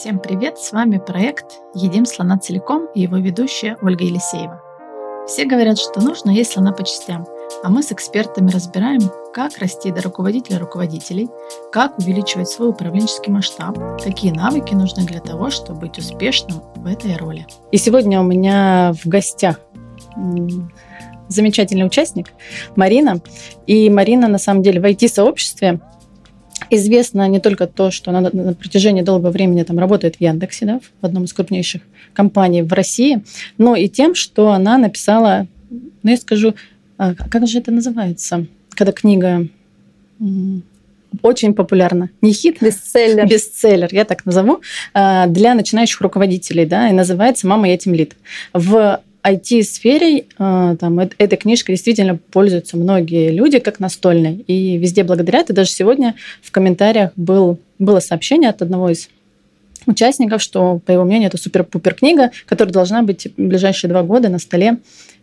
Всем привет! С вами проект «Едим слона целиком» и его ведущая Ольга Елисеева. Все говорят, что нужно есть слона по частям, а мы с экспертами разбираем, как расти до руководителя руководителей, как увеличивать свой управленческий масштаб, какие навыки нужны для того, чтобы быть успешным в этой роли. И сегодня у меня в гостях замечательный участник Марина. И Марина, на самом деле, в IT-сообществе Известно не только то, что она на протяжении долгого времени там работает в Яндексе, да, в одном из крупнейших компаний в России, но и тем, что она написала, ну, я скажу, а, как же это называется, когда книга очень популярна. Не хит, бестселлер. Бестселлер, я так назову, а, для начинающих руководителей, да, и называется «Мама, я темлит». В IT-сфере э, там, этой книжкой действительно пользуются многие люди как настольной. И везде благодарят. И даже сегодня в комментариях был, было сообщение от одного из участников, что, по его мнению, это супер-пупер книга, которая должна быть в ближайшие два года на столе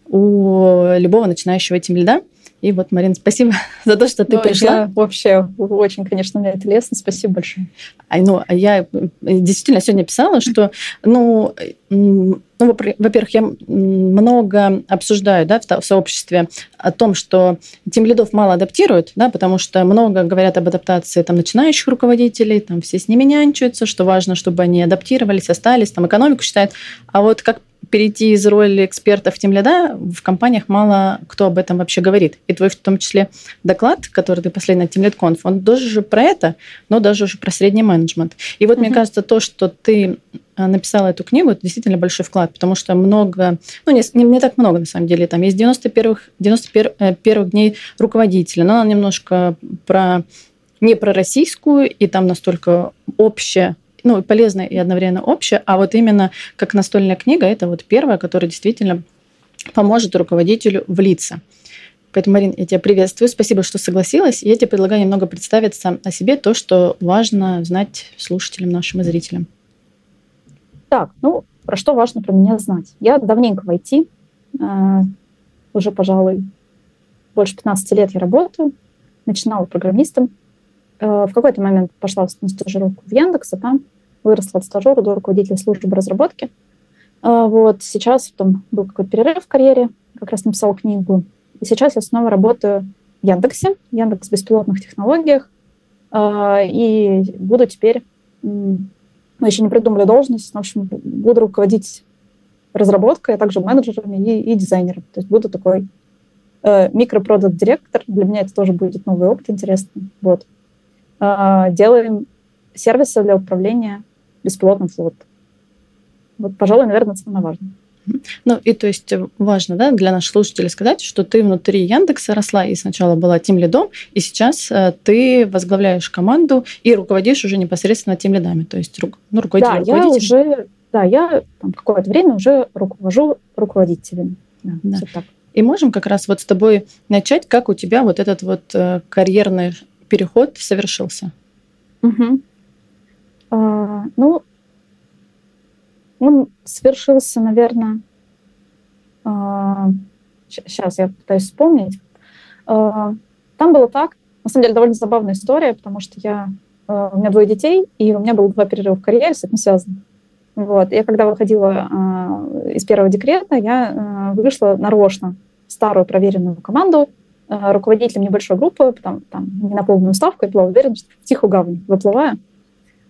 у любого начинающего этим льда. И вот, Марин, спасибо за то, что ты ну, пришла. Я вообще очень, конечно, мне это лестно. Спасибо большое. А, ну, а я э, действительно сегодня писала, что, ну, ну, во-первых, я много обсуждаю да, в сообществе о том, что тем лидов мало адаптируют, да, потому что много говорят об адаптации там, начинающих руководителей, там все с ними нянчаются, что важно, чтобы они адаптировались, остались, там экономику считают. А вот как перейти из роли экспертов в тимляда, в компаниях мало кто об этом вообще говорит. И твой в том числе доклад, который ты последний на TeamLead он тоже же про это, но даже уже про средний менеджмент. И вот uh-huh. мне кажется, то, что ты э, написала эту книгу, это действительно большой вклад, потому что много, ну не, не, не так много на самом деле, там есть 91 91 э, дней руководителя, но она немножко про не про российскую, и там настолько общее ну, полезное и одновременно общее, а вот именно как настольная книга, это вот первая, которая действительно поможет руководителю влиться. Поэтому, Марин, я тебя приветствую. Спасибо, что согласилась. Я тебе предлагаю немного представиться о себе, то, что важно знать слушателям нашим и зрителям. Так, ну, про что важно про меня знать? Я давненько в IT, э, уже, пожалуй, больше 15 лет я работаю, начинала программистом, в какой-то момент пошла на стажировку в Яндекс, а там выросла от стажера до руководителя службы разработки. А, вот сейчас там был какой-то перерыв в карьере, как раз написала книгу. И сейчас я снова работаю в Яндексе, Яндекс беспилотных технологиях, а, и буду теперь, мы еще не придумали должность, в общем, буду руководить разработкой, а также менеджерами и, и дизайнером. То есть буду такой э, микропродукт-директор. Для меня это тоже будет новый опыт интересный. Вот. Э, делаем сервисы для управления беспилотным флотом. Вот, пожалуй, наверное, это самое важное. Ну, и то есть важно да, для наших слушателей сказать, что ты внутри Яндекса росла и сначала была тем лидом, и сейчас э, ты возглавляешь команду и руководишь уже непосредственно тем лидами, то есть ну, руководитель, да, руководитель. Я уже, да, я там, какое-то время уже руковожу руководителями. Да, да. И можем как раз вот с тобой начать, как у тебя вот этот вот э, карьерный переход совершился. Угу. А, ну, он свершился, наверное, а, сейчас я пытаюсь вспомнить. А, там было так, на самом деле довольно забавная история, потому что я, а, у меня двое детей, и у меня было два перерыва в карьере с этим связано. Вот. Я когда выходила э, из первого декрета, я э, вышла нарочно в старую проверенную команду, руководителем небольшой группы, там, там не на полную ставку, я была уверена, что в тихую гавань выплываю.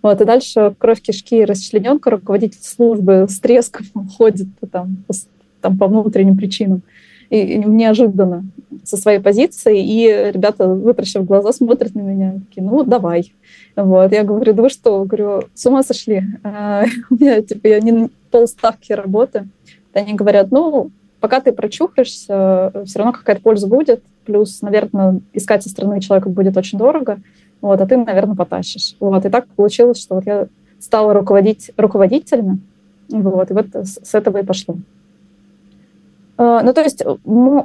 Вот, и дальше кровь кишки расчлененка, руководитель службы с треском ходит там, там по внутренним причинам. И, и неожиданно со своей позиции, и ребята, вытращив глаза, смотрят на меня, такие, ну, давай. Вот, я говорю, да вы что? Говорю, с ума сошли? А, у меня, типа, я не полставки работы. Они говорят, ну, пока ты прочухаешься, все равно какая-то польза будет. Плюс, наверное, искать со стороны человека будет очень дорого. Вот, а ты, наверное, потащишь. Вот, и так получилось, что вот я стала руководить руководителями. Вот, и вот с этого и пошло. А, ну, то есть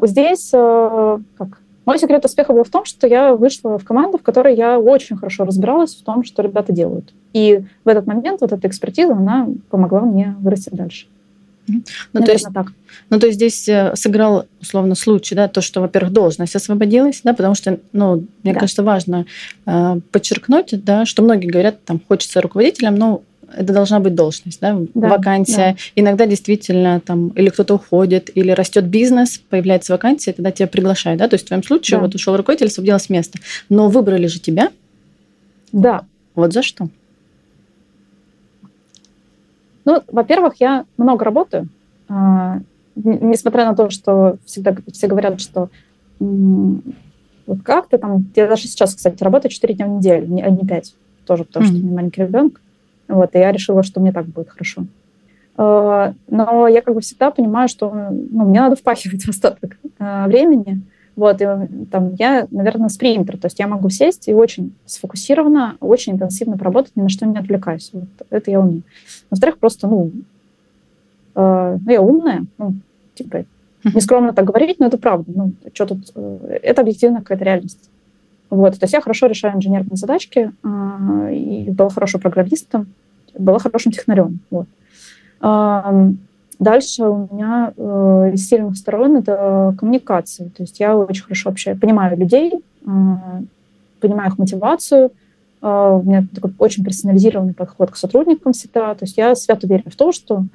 здесь а, как, мой секрет успеха был в том, что я вышла в команду, в которой я очень хорошо разбиралась в том, что ребята делают. И в этот момент вот эта экспертиза, она помогла мне вырасти дальше. Ну, то есть, так. ну, то есть здесь э, сыграл, условно, случай, да, то, что, во-первых, должность освободилась, да, потому что, ну, мне да. кажется, важно э, подчеркнуть, да, что многие говорят, там, хочется руководителем, но это должна быть должность, да, Да, вакансия. Иногда действительно там или кто-то уходит, или растет бизнес, появляется вакансия, тогда тебя приглашают, да. То есть в твоем случае Да. вот ушел руководитель, освободилось место, но выбрали же тебя. Да. Вот за что? Ну, во-первых, я много работаю. А, Несмотря на то, что всегда все говорят, что вот как ты там... Я даже сейчас, кстати, работаю 4 дня в неделю, не- а не 5. Тоже потому, что у меня маленький ребенок. Вот, и я решила, что мне так будет хорошо. А, Но я как бы всегда понимаю, что ну, мне надо впахивать остаток а, времени. Вот, и там я, наверное, спринтер, то есть я могу сесть и очень сфокусированно, очень интенсивно поработать, ни на что не отвлекаюсь. Вот это я умею. Во-вторых, просто, ну, э, ну, я умная, ну, типа, не скромно так говорить, но это правда. Ну, что тут, э, это объективно какая-то реальность. Вот, то есть я хорошо решаю инженерные задачки, э, и была хорошим программистом, была хорошим технарем. Вот. Ам, Дальше у меня э, из сильных сторон это коммуникации. То есть я очень хорошо вообще понимаю людей, э, понимаю их мотивацию. Э, у меня такой очень персонализированный подход к сотрудникам всегда. То есть я свято верю в то, что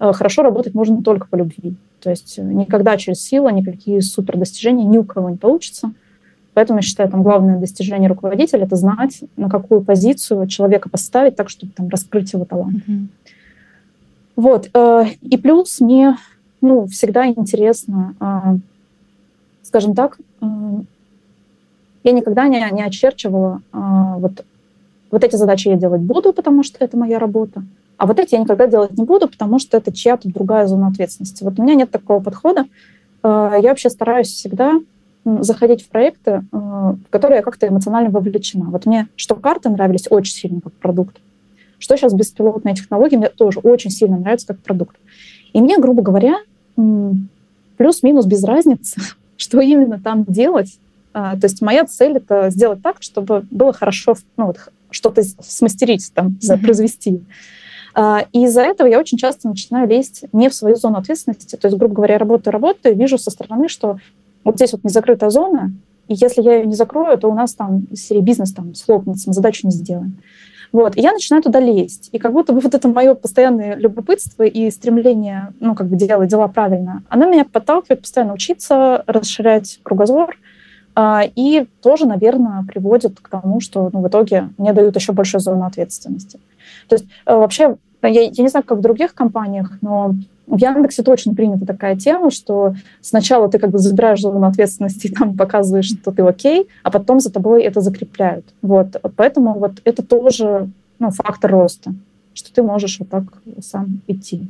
э, хорошо работать можно только по любви. То есть никогда через силу никакие супер достижения ни у кого не получится. Поэтому я считаю, там главное достижение руководителя это знать, на какую позицию человека поставить так, чтобы там раскрыть его талант. Вот. э, И плюс мне ну, всегда интересно, э, скажем так, э, я никогда не, не очерчивала вот, вот эти задачи я делать буду, потому что это моя работа, а вот эти я никогда делать не буду, потому что это чья-то другая зона ответственности. Вот у меня нет такого подхода. Э, Я вообще стараюсь всегда заходить в проекты, э, в которые я как-то эмоционально вовлечена. Вот мне что карты нравились очень сильно как продукт, что сейчас беспилотные технологии мне тоже очень сильно нравятся как продукт. И мне, грубо говоря, плюс-минус без разницы, что именно там делать. А, То есть моя цель это сделать так, чтобы было хорошо, ну, вот, что-то смастерить, там, Мгм. произвести. А, И из-за этого я очень часто начинаю лезть не в свою зону ответственности. То есть, грубо говоря, работаю, работаю, вижу со стороны, что вот здесь вот незакрытая зона, и если я ее не закрою, то у нас там из серии бизнес там схлопнется, мы задачу не сделаем. Вот, и я начинаю туда лезть. И как будто бы вот это мое постоянное любопытство и стремление, ну, как бы делать дела правильно, оно меня подталкивает постоянно учиться, расширять кругозор, и тоже, наверное, приводит к тому, что ну, в итоге мне дают еще большую зону ответственности. То есть э, вообще, я, я не знаю, как в других компаниях, но в Яндексе точно принята такая тема, что сначала ты как бы забираешь зону ответственности и там показываешь, что ты окей, а потом за тобой это закрепляют. Вот. Поэтому вот это тоже ну, фактор роста, что ты можешь вот так сам идти.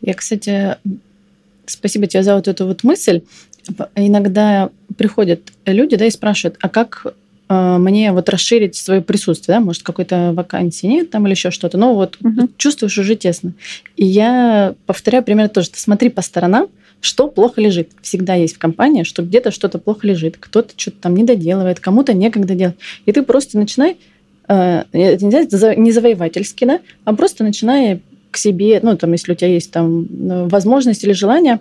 Я, кстати, спасибо тебе за вот эту вот мысль. Иногда приходят люди, да, и спрашивают, а как э, мне вот расширить свое присутствие, да, может, какой-то вакансии нет там или еще что-то, но вот Мгм. чувствуешь уже тесно. И я повторяю примерно тоже, ты смотри по сторонам, что плохо лежит. Всегда есть в компании, что где-то что-то плохо лежит, кто-то что-то там не доделывает, кому-то некогда делать. И ты просто начинай, э, не, завоевательски, да, а просто начинай к себе, ну, там, если у тебя есть там э, возможность или желание,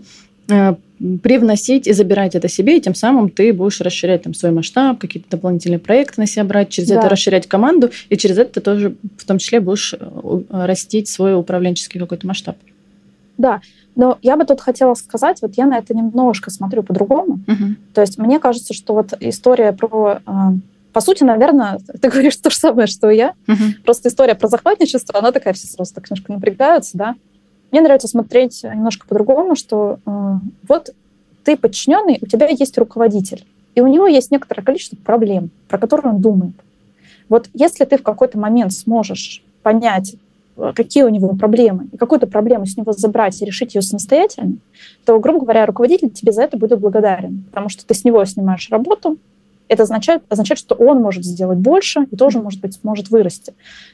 привносить и забирать это себе, и тем самым ты будешь расширять там свой масштаб, какие-то дополнительные проекты на себя брать, через Да. это расширять команду, и через это ты тоже в том числе будешь э, у- растить свой управленческий какой-то масштаб. Да, но я бы тут хотела сказать, вот я на это немножко смотрю по-другому. То есть мне кажется, что вот история про... э, По сути, наверное, ты говоришь то же самое, что и я. Мгм. Просто история про захватничество, она такая, все сразу так немножко напрягаются, да. Мне нравится смотреть немножко по-другому, что э, вот ты подчиненный, у тебя есть руководитель, и у него есть некоторое количество проблем, про которые он думает. Вот если ты в какой-то момент сможешь понять, э, какие у него проблемы, и какую-то проблему с него забрать и решить ее самостоятельно, то, грубо говоря, руководитель тебе за это будет благодарен, потому что ты с него снимаешь работу, это означает, означает, что он может сделать больше и тоже, может быть, сможет вырасти.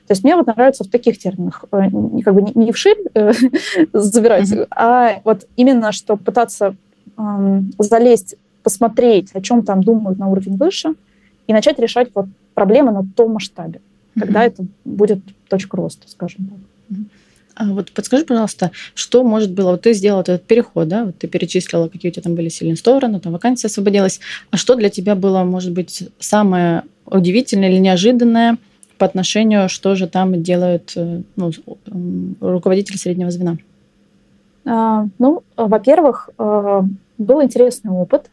То есть мне вот нравится в таких терминах, э, не, как бы не, не вширь э, забирать, Мгм. а вот именно, что пытаться эм, залезть, посмотреть, о чем там думают на уровень выше, и начать решать вот проблемы на том масштабе. Тогда Мгм. это будет точка роста, скажем так. А вот подскажи, пожалуйста, что может было, вот ты сделала этот переход, да, вот ты перечислила, какие у тебя там были сильные стороны, там вакансия освободилась, а что для тебя было, может быть, самое удивительное или неожиданное по отношению, что же там делают э, ну, руководители среднего звена? А, ну, во-первых, э, был интересный опыт.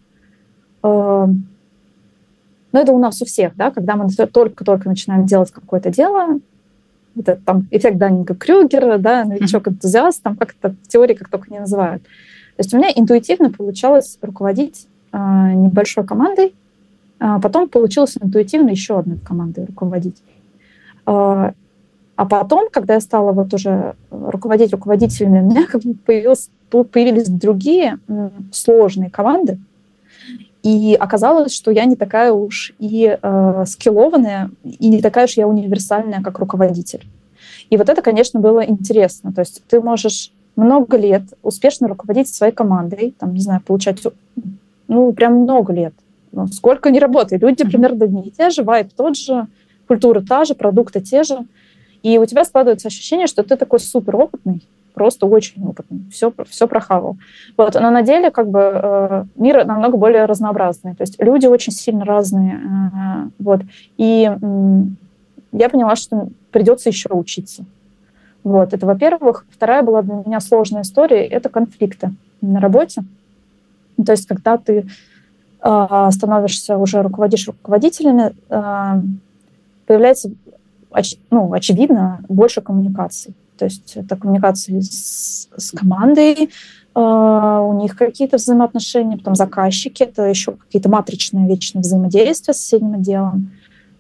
Э, но это у нас у всех, да, когда мы только-только начинаем делать какое-то дело, вот это там эффект Даннинга Крюгера, да, новичок-энтузиаст, там как это в теории как только не называют. То есть у меня интуитивно получалось руководить э, небольшой командой, а потом получилось интуитивно еще одной командой руководить. Э, а потом, когда я стала вот уже руководить руководителями, у меня как бы появилось, появились другие сложные команды, и оказалось, что я не такая уж и э, скиллованная, и не такая уж я универсальная, как руководитель. И вот это, конечно, было интересно. То есть ты можешь много лет успешно руководить своей командой, там, не знаю, получать, ну, прям много лет. Ну, сколько не работает. Люди примерно одни и те же, вайп тот же, культура та же, продукты те же. И у тебя складывается ощущение, что ты такой суперопытный, просто очень опытный, все, все прохавал. Вот. Но на деле как бы э, мир намного более разнообразный. То есть люди очень сильно разные. Э, вот. И я поняла, что придется еще учиться. Вот. Это, во-первых. Вторая была для меня сложная история — это конфликты на работе. То есть когда ты э, становишься уже руководишь руководителями, э, появляется оч, ну, очевидно больше коммуникаций. То есть это коммуникации с, с командой, э, у них какие-то взаимоотношения, потом заказчики, это еще какие-то матричные вечные взаимодействия с соседним отделом.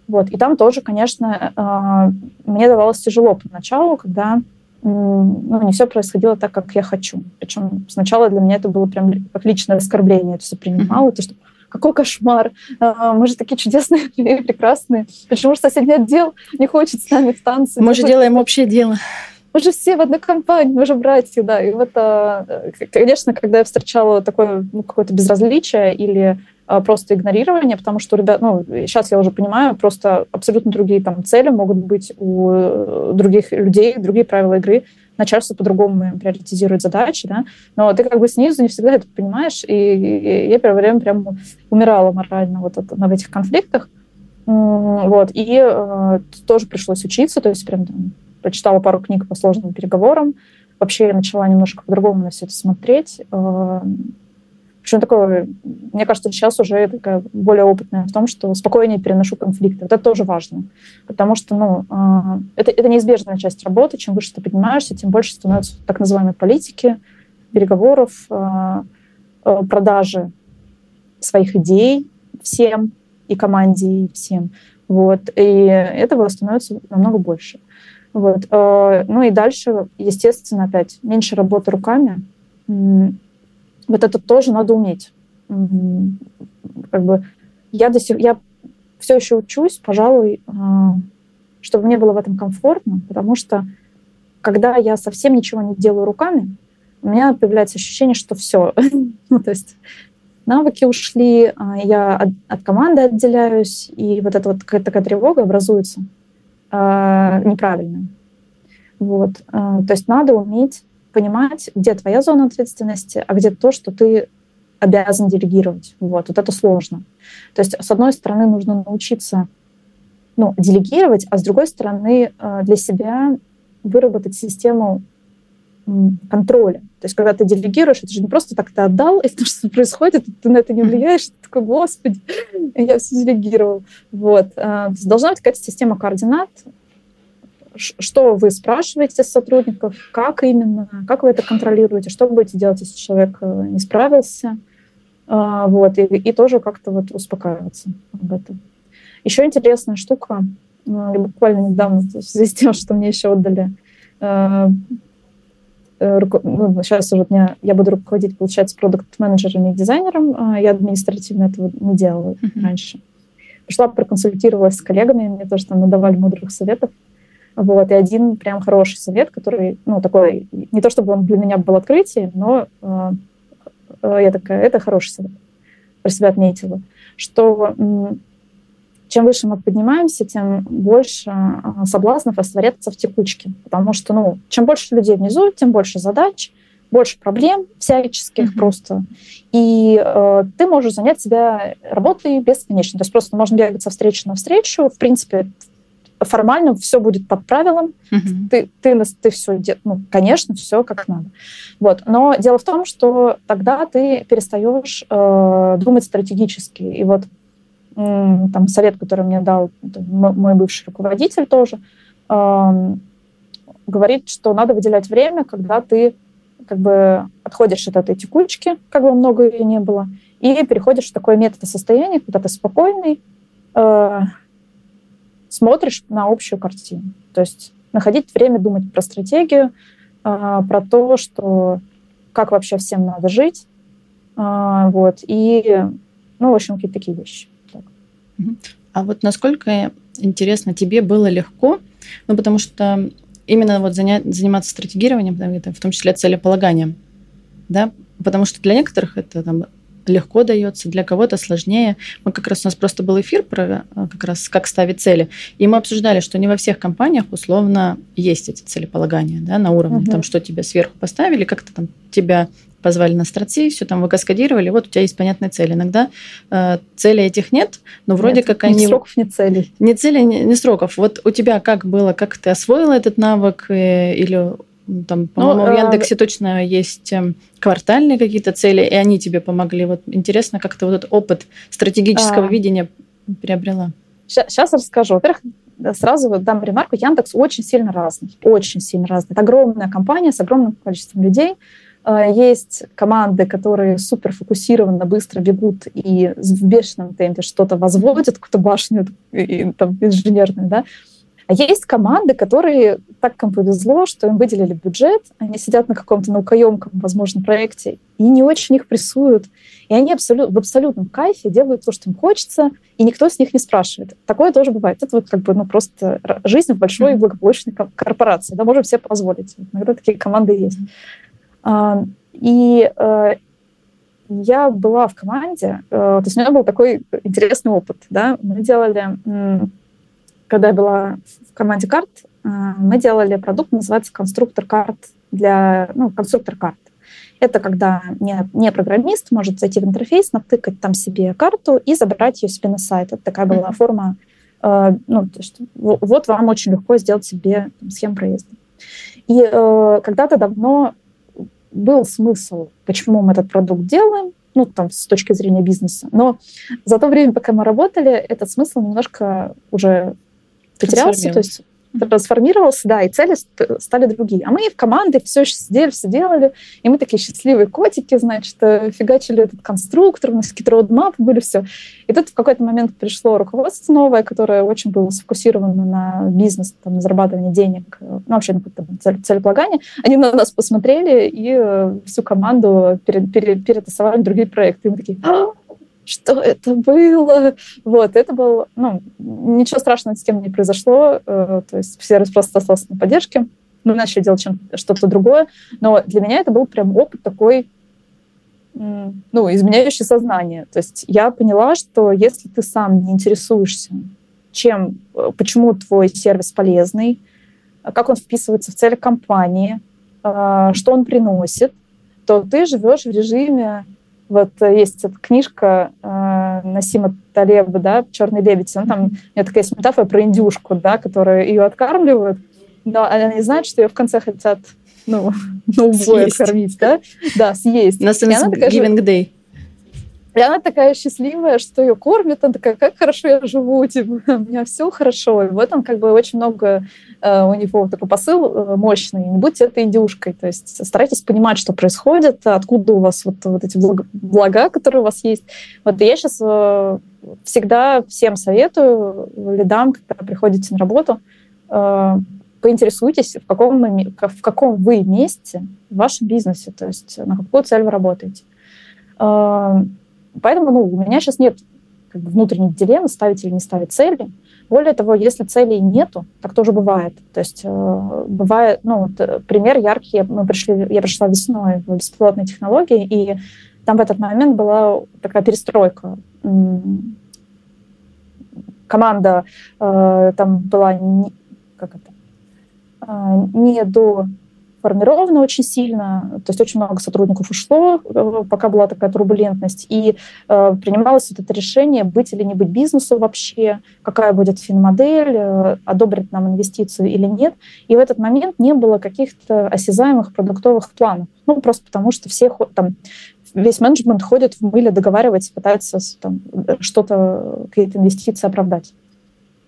Вот. И там тоже, конечно, э, мне давалось тяжело поначалу, когда ну, не все происходило так, как я хочу. Причем сначала для меня это было прям как личное оскорбление, это все принимала, mm-hmm. то, что какой кошмар, а, мы же такие чудесные и прекрасные. Почему же соседний отдел не хочет с нами в танцы? Мы же делаем общее дело мы же все в одной компании, мы же братья, да. И вот, а, конечно, когда я встречала такое ну, какое-то безразличие или а, просто игнорирование, потому что, ребят, ну, сейчас я уже понимаю, просто абсолютно другие там цели могут быть у э, других людей, другие правила игры, начальство по-другому приоритизирует задачи, да, но ты как бы снизу не всегда это понимаешь, и, я первое время прям умирала морально вот это, на этих конфликтах, вот, и э, тоже пришлось учиться, то есть прям там, прочитала пару книг по сложным переговорам. Вообще я начала немножко по-другому на все это смотреть. Э, Причем такое, мне кажется, сейчас уже такая более опытная в том, что спокойнее переношу конфликты. Вот это тоже важно. Потому что ну, э, это, это неизбежная часть работы. Чем выше ты поднимаешься, тем больше становится так называемой политики, переговоров, э, продажи своих идей всем, и команде, и всем. Вот. И этого становится намного больше. Вот. Э, ну и дальше, естественно, опять меньше работы руками. Вот это тоже надо уметь. Как бы я до сих я все еще учусь, пожалуй, э, чтобы мне было в этом комфортно, потому что когда я совсем ничего не делаю руками, у меня появляется ощущение, что все. ну, то есть навыки ушли, а я от, от команды отделяюсь, и вот эта вот какая-то такая тревога образуется э, неправильно. Вот. Э, то есть надо уметь понимать, где твоя зона ответственности, а где то, что ты обязан делегировать. Вот, вот это сложно. То есть, с одной стороны, нужно научиться ну, делегировать, а с другой стороны, э, для себя выработать систему контроля. То есть, когда ты делегируешь, это же не просто так ты отдал, и то, что происходит, ты на это не влияешь, ты такой, господи, я все делегировал. Вот. Э, должна быть какая-то система координат, что вы спрашиваете сотрудников, как именно, как вы это контролируете, что вы будете делать, если человек э, не справился, э, вот, и, и тоже как-то вот успокаиваться об этом. Еще интересная штука, я буквально недавно, в связи с тем, что мне еще отдали Э, ну, сейчас уже меня, я буду руководить, получается, продукт-менеджером и дизайнером. А я административно этого не делала uh-huh. раньше. Пришла, проконсультировалась с коллегами, мне тоже там надавали мудрых советов. Вот, и один прям хороший совет, который, ну, такой, не то чтобы он для меня был открытием, но э, э, я такая, это хороший совет, про себя отметила, что чем выше мы поднимаемся, тем больше а, соблазнов растворяться в текучке. Потому что, ну, чем больше людей внизу, тем больше задач, больше проблем всяческих mm-hmm. просто. И э, ты можешь занять себя работой бесконечно. То есть просто можно бегать со встречи на встречу. В принципе, формально все будет под правилам, угу. ты, ты, ты все, ну, конечно, все как надо. Вот. Но дело в том, что тогда ты перестаешь э, думать стратегически. И вот там совет, который мне дал мой бывший руководитель тоже, говорит, что надо выделять время, когда ты как бы отходишь от этой текучки, как бы много ее не было, и переходишь в такое методосостояние, когда ты спокойный, э, смотришь на общую картину. То есть находить время думать про стратегию, э, про то, что как вообще всем надо жить, э, вот, и, ну, в общем, какие-то такие вещи. А вот насколько интересно тебе было легко, ну, потому что именно вот занять, заниматься стратегированием, в том числе целеполаганием, да, потому что для некоторых это там легко дается, для кого-то сложнее. Мы как раз у нас просто был эфир про э, как раз как ставить цели, и мы обсуждали, что не во всех компаниях условно есть эти целеполагания, да, на уровне, угу. там, что тебе сверху поставили, как-то там тебя позвали на страции, все там вы каскадировали, вот у тебя есть понятные цели. Иногда э, целей этих нет, но вроде нет, как ни они... сроков, ни целей. Ни целей, ни, ни сроков. Вот у тебя как было, как ты освоила этот навык, э, или там, по-моему, ну, в Яндексе э... точно есть эм, квартальные какие-то цели, и они тебе помогли. Вот интересно, как ты вот этот опыт стратегического а... видения приобрела. Сейчас расскажу. Во-первых, сразу дам ремарку. Яндекс очень сильно разный. Очень сильно разный. Это огромная компания с огромным количеством людей. Э, есть команды, которые супер фокусированно, быстро бегут и в бешеном темпе что-то возводят, какую-то башню и, там, инженерную, да. А есть команды, которые так им повезло, что им выделили бюджет, они сидят на каком-то наукоемком, возможно, проекте, и не очень их прессуют. И они абсолют, в абсолютном кайфе делают то, что им хочется, и никто с них не спрашивает. Такое тоже бывает. Это вот как бы ну, просто жизнь в большой благополучной корпорации. Да, можем себе позволить. Иногда такие команды есть. А, и э, я была в команде, э, то есть у меня был такой интересный опыт. Да? Мы делали когда я была в команде карт, э, мы делали продукт, называется конструктор карт для, ну, конструктор карт. Это когда не, не программист может зайти в интерфейс, натыкать там себе карту и забрать ее себе на сайт. Это такая была форма, э, ну, то есть, вот вам очень легко сделать себе там, схему проезда. И э, когда-то давно был смысл, почему мы этот продукт делаем, ну, там, с точки зрения бизнеса. Но за то время, пока мы работали, этот смысл немножко уже потерялся, то есть трансформировался, да, и цели стали другие. А мы в команде все сидели, все делали, и мы такие счастливые котики, значит, э, фигачили этот конструктор, у нас какие-то родмапы были, все. И тут в какой-то момент пришло руководство новое, которое очень было сфокусировано на бизнес, там, на зарабатывание денег, э, ну, вообще на цель, целеполагание. Они на нас посмотрели и э, всю команду перетасовали другие проекты. И мы такие, «А, что это было? Вот, это был, ну, ничего страшного с тем не произошло, э, то есть все просто остался на поддержке, мы начали делать что-то другое, но для меня это был прям опыт такой, ну, изменяющий сознание. То есть я поняла, что если ты сам не интересуешься, чем, э, почему твой сервис полезный, как он вписывается в цели компании, э, что он приносит, то ты живешь в режиме вот э, есть эта книжка э, Насима Талеба, да, «Черный лебедь». Он там, у меня такая есть метафора про индюшку, да, которая ее откармливают, но они знают, что ее в конце хотят, ну, на убой откормить, да? Да, съесть. На Thanksgiving Day. И она такая счастливая, что ее кормят, она такая, как хорошо я живу, типа, у меня все хорошо. И в этом как бы очень много э, у него такой посыл э, мощный. Не будьте этой индюшкой. То есть старайтесь понимать, что происходит, откуда у вас вот, вот эти блага, которые у вас есть. Вот и я сейчас э, всегда всем советую лидам, когда приходите на работу, э, поинтересуйтесь, в каком, в каком вы месте в вашем бизнесе, то есть на какую цель вы работаете. Поэтому ну, у меня сейчас нет как бы, внутренней дилеммы, ставить или не ставить цели. Более того, если целей нету, так тоже бывает. То есть э, бывает, ну, вот, э, пример яркий, мы пришли, я пришла весной в беспилотные технологии, и там в этот момент была такая перестройка. Команда э, там была не, как это, э, не до формировано очень сильно, то есть очень много сотрудников ушло, э, пока была такая турбулентность, и э, принималось вот это решение, быть или не быть бизнесу вообще, какая будет финмодель, э, одобрят нам инвестицию или нет. И в этот момент не было каких-то осязаемых продуктовых планов. Ну, просто потому что все там, весь менеджмент ходит в мыле, договаривается, пытается там, что-то, какие-то инвестиции оправдать.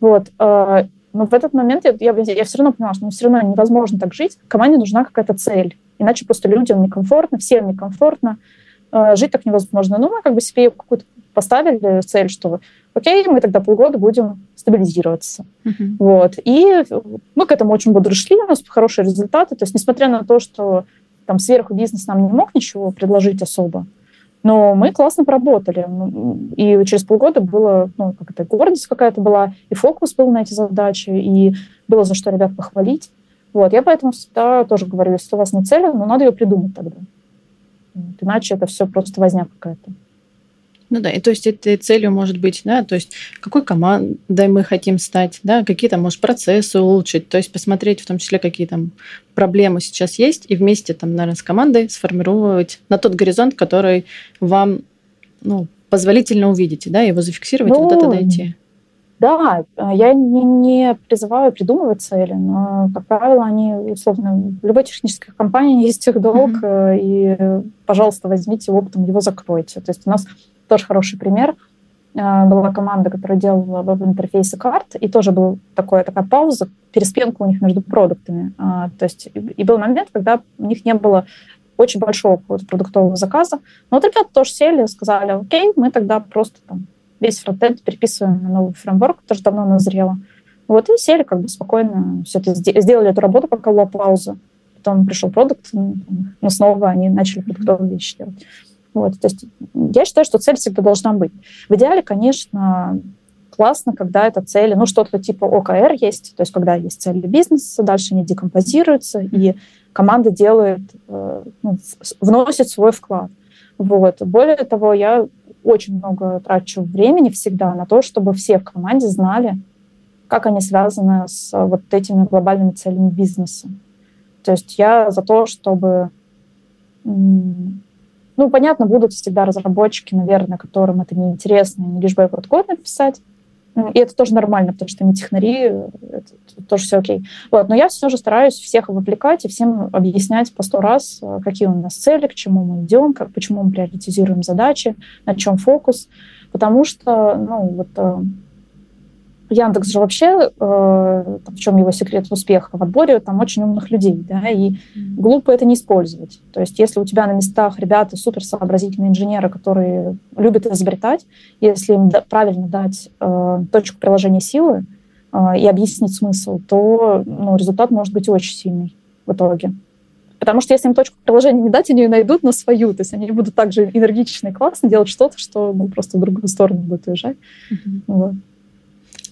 Вот. Э, но в этот момент я, я, я все равно поняла, что ну, все равно невозможно так жить. Команде нужна какая-то цель. Иначе просто людям некомфортно, всем некомфортно. Э, жить так невозможно. Ну, мы как бы себе какую-то поставили цель, что окей, мы тогда полгода будем стабилизироваться. Uh-huh. Вот. И мы к этому очень бодро шли, у нас хорошие результаты. То есть, несмотря на то, что там сверху бизнес нам не мог ничего предложить особо, но мы классно поработали. И через полгода было, ну, как это, гордость какая-то была, и фокус был на эти задачи, и было за что ребят похвалить. Вот. Я поэтому всегда тоже говорю, если у вас не цель, ну, надо ее придумать тогда. Вот. Иначе это все просто возня какая-то. Ну да, и то есть этой целью может быть, да, то есть какой командой мы хотим стать, да, какие там, может, процессы улучшить, то есть посмотреть в том числе, какие там проблемы сейчас есть, и вместе там, наверное, с командой сформировать на тот горизонт, который вам, ну, позволительно увидеть, да, его зафиксировать ну, вот это ну, дойти. Да, я не, не призываю придумывать цели, но, как правило, они, условно, в любой технической компании есть их долг, mm-hmm. и, пожалуйста, возьмите опытом, его закройте. То есть у нас тоже хороший пример. А, была команда, которая делала веб-интерфейсы карт, и тоже была такая, такая пауза, переспенка у них между продуктами. А, то есть и был момент, когда у них не было очень большого продуктового заказа. Но вот ребята тоже сели и сказали, окей, мы тогда просто там весь фронтенд переписываем на новый фреймворк, тоже давно назрело. Вот и сели как бы спокойно, все это сделали эту работу, пока была пауза. Потом пришел продукт, но снова они начали продуктовые вещи делать. Вот, то есть я считаю, что цель всегда должна быть. В идеале, конечно, классно, когда эта цель, ну, что-то типа ОКР есть, то есть когда есть цель бизнеса, дальше они декомпозируются, и команда делает, э, ну, вносит свой вклад. Вот. Более того, я очень много трачу времени всегда на то, чтобы все в команде знали, как они связаны с вот этими глобальными целями бизнеса. То есть я за то, чтобы ну, понятно, будут всегда разработчики, наверное, которым это неинтересно, они лишь бы вот код написать. И это тоже нормально, потому что мы технари, это, это тоже все окей. Вот, но я все же стараюсь всех вовлекать и всем объяснять по сто раз, э, какие у нас цели, к чему мы идем, как, почему мы приоритизируем задачи, на чем фокус. Потому что, ну, вот э, Яндекс же вообще, э, в чем его секрет успеха в отборе, там очень умных людей, да, и глупо это не использовать. То есть если у тебя на местах ребята суперсообразительные инженеры, которые любят изобретать, если им правильно дать э, точку приложения силы э, и объяснить смысл, то ну, результат может быть очень сильный в итоге. Потому что если им точку приложения не дать, они ее найдут на свою. То есть они будут также энергично и классно делать что-то, что ну, просто в другую сторону будет уезжать. Mm-hmm. Вот.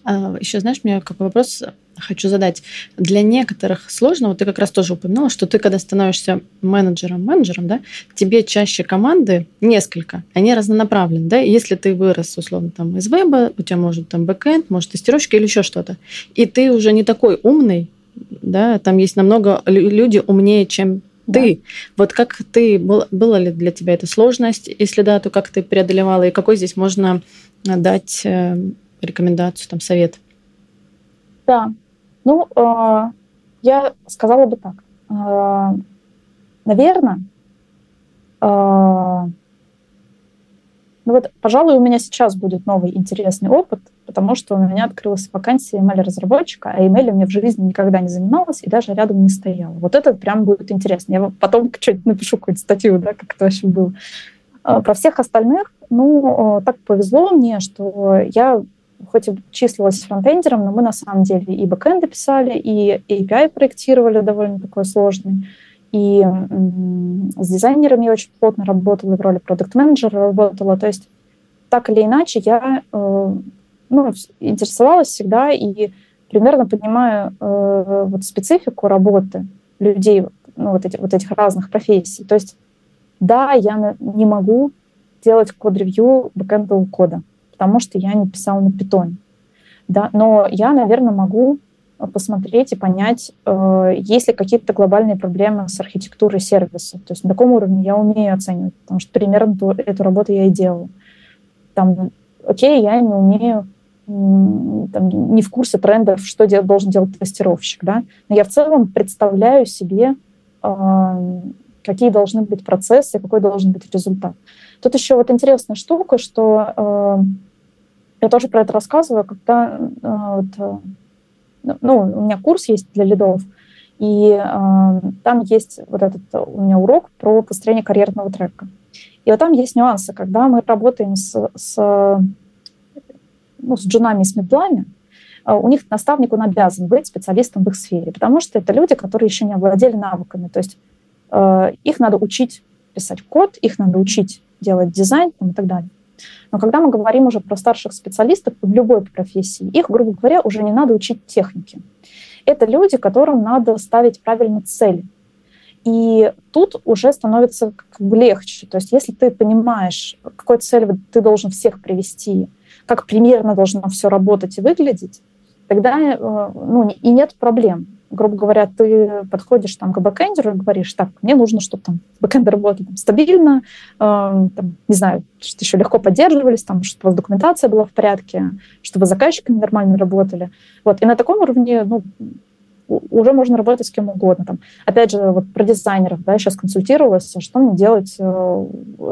А, Еще, знаешь, мне какой вопрос хочу задать. Для некоторых сложно, вот ты как раз тоже упомянула, что ты, когда становишься менеджером, менеджером, да, тебе чаще команды несколько, они разнонаправлены, да, если ты вырос, условно, там, из веба, у тебя может там бэкэнд, может тестировщик или еще что-то, и ты уже не такой умный, да, там есть намного люди умнее, чем да. ты. Вот как ты, было, было ли для тебя это сложность? Если да, то как ты преодолевала, и какой здесь можно дать э, рекомендацию, там, совет? Да. Ну, э, я сказала бы так. Э, наверное, э, ну вот, пожалуй, у меня сейчас будет новый интересный опыт, потому что у меня открылась вакансия email-разработчика, а email мне в жизни никогда не занималась и даже рядом не стояла. Вот это прям будет интересно. Я потом что-нибудь напишу какую-нибудь статью, да, как это вообще было. Про всех остальных, ну, так повезло мне, что я хоть и числилась фронтендером, но мы на самом деле и бэкэнды писали, и API проектировали довольно такой сложный. И с дизайнерами я очень плотно работала, в роли продукт-менеджера работала. То есть так или иначе я э, ну, интересовалась всегда и примерно понимаю э, вот специфику работы людей ну, вот, эти, вот этих разных профессий. То есть да, я не могу делать код-ревью бэкэндового кода потому что я не писала на питоне. Да? Но я, наверное, могу посмотреть и понять, э, есть ли какие-то глобальные проблемы с архитектурой сервиса. То есть на таком уровне я умею оценивать, потому что примерно ту, эту работу я и делаю. Там, окей, я не умею там, не в курсе трендов, что дел, должен делать тестировщик, да, но я в целом представляю себе, э, какие должны быть процессы, какой должен быть результат. Тут еще вот интересная штука, что э, я тоже про это рассказываю, когда э, вот, ну, у меня курс есть для лидов, и э, там есть вот этот у меня урок про построение карьерного трека. И вот там есть нюансы, когда мы работаем с, с, ну, с джунами и с медлами, э, у них наставник, он обязан быть специалистом в их сфере, потому что это люди, которые еще не овладели навыками. То есть э, их надо учить писать код, их надо учить делать дизайн там, и так далее. Но когда мы говорим уже про старших специалистов в любой профессии, их, грубо говоря, уже не надо учить технике. Это люди, которым надо ставить правильно цели. И тут уже становится как бы легче. То есть если ты понимаешь, какой цель ты должен всех привести, как примерно должно все работать и выглядеть, тогда э, ну, и нет проблем грубо говоря, ты подходишь там, к бэкэндеру и говоришь, так, мне нужно, чтобы там бэкэнд работал там, стабильно, э, там, не знаю, что еще легко поддерживались, там, чтобы у вас документация была в порядке, чтобы с заказчиками нормально работали. Вот. И на таком уровне ну, уже можно работать с кем угодно. Там. Опять же, вот про дизайнеров, да, я сейчас консультировалась, а что мне делать, э,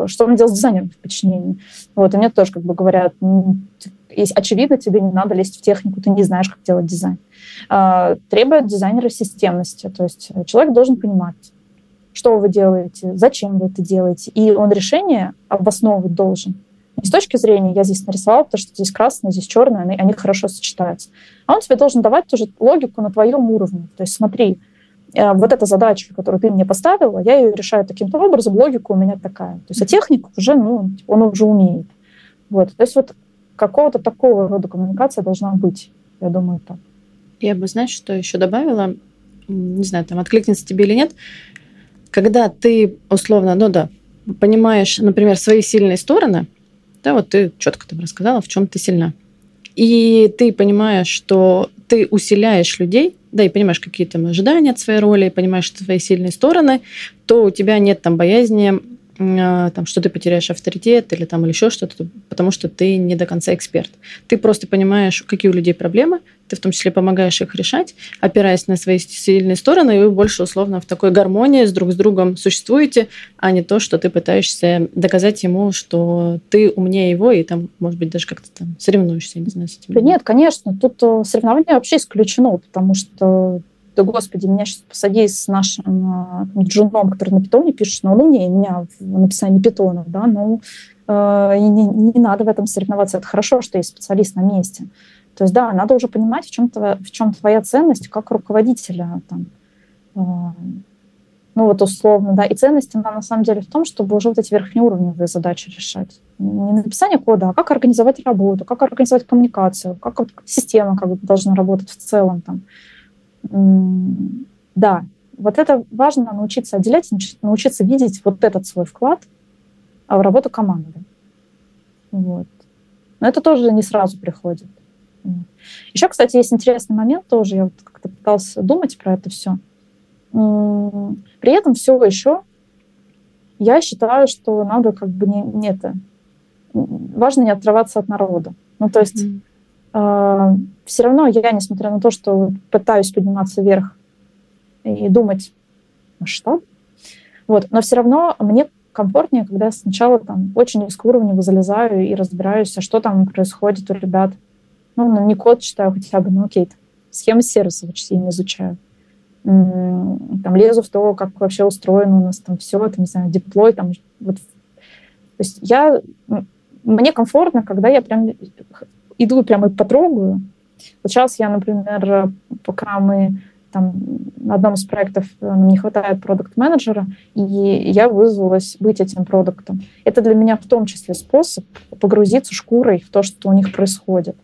что мне делать с дизайнером в подчинении. Вот, и мне тоже как бы говорят, есть, очевидно, тебе не надо лезть в технику, ты не знаешь, как делать дизайн. А, требует дизайнера системности, то есть человек должен понимать, что вы делаете, зачем вы это делаете, и он решение обосновывать должен. Не с точки зрения, я здесь нарисовал, потому что здесь красное, здесь черное, они, они хорошо сочетаются. А он тебе должен давать тоже логику на твоем уровне. То есть смотри, э, вот эта задача, которую ты мне поставила, я ее решаю таким-то образом, логика у меня такая. То есть а технику уже, ну, он уже умеет. Вот. То есть вот какого-то такого рода коммуникация должна быть, я думаю, так. Я бы, знаешь, что еще добавила? Не знаю, там откликнется тебе или нет. Когда ты условно, ну да, понимаешь, например, свои сильные стороны, да, вот ты четко там рассказала, в чем ты сильна. И ты понимаешь, что ты усиляешь людей, да, и понимаешь какие там ожидания от своей роли, понимаешь свои сильные стороны, то у тебя нет там боязни там, что ты потеряешь авторитет или там или еще что-то, потому что ты не до конца эксперт. Ты просто понимаешь, какие у людей проблемы, ты в том числе помогаешь их решать, опираясь на свои сильные стороны, и вы больше условно в такой гармонии с друг с другом существуете, а не то, что ты пытаешься доказать ему, что ты умнее его, и там, может быть, даже как-то там соревнуешься, не знаю, с этим. Да нет, конечно, тут э, соревнование вообще исключено, потому что да господи, меня сейчас посади с нашим э, джуном, который на питоне пишет, но он умнее меня в написании питона, да, ну, э, не, не надо в этом соревноваться. Это хорошо, что есть специалист на месте. То есть, да, надо уже понимать, в чем, -то, в чем твоя ценность как руководителя. Там, э, ну, вот условно, да. И ценность, она на самом деле в том, чтобы уже вот эти верхнеуровневые задачи решать. Не написание кода, а как организовать работу, как организовать коммуникацию, как вот система как бы должна работать в целом. Там да, вот это важно научиться отделять, научиться видеть вот этот свой вклад а в работу команды. Вот. Но это тоже не сразу приходит. Еще, кстати, есть интересный момент тоже, я вот как-то пыталась думать про это все. При этом все еще я считаю, что надо как бы не, не это... Важно не отрываться от народа. Ну, то есть mm. А, все равно я, несмотря на то, что пытаюсь подниматься вверх и думать, что, вот, но все равно мне комфортнее, когда сначала там очень низкоуровнево залезаю и разбираюсь, а что там происходит у ребят. Ну, не код читаю хотя бы, ну окей, схемы сервиса очень сильно изучаю. Там лезу в то, как вообще устроено у нас там все, там, не знаю, деплой, там, вот. То есть я, мне комфортно, когда я прям иду прямо и потрогаю. Вот сейчас я, например, пока мы там на одном из проектов э, не хватает продукт-менеджера, и я вызвалась быть этим продуктом. Это для меня в том числе способ погрузиться шкурой в то, что у них происходит.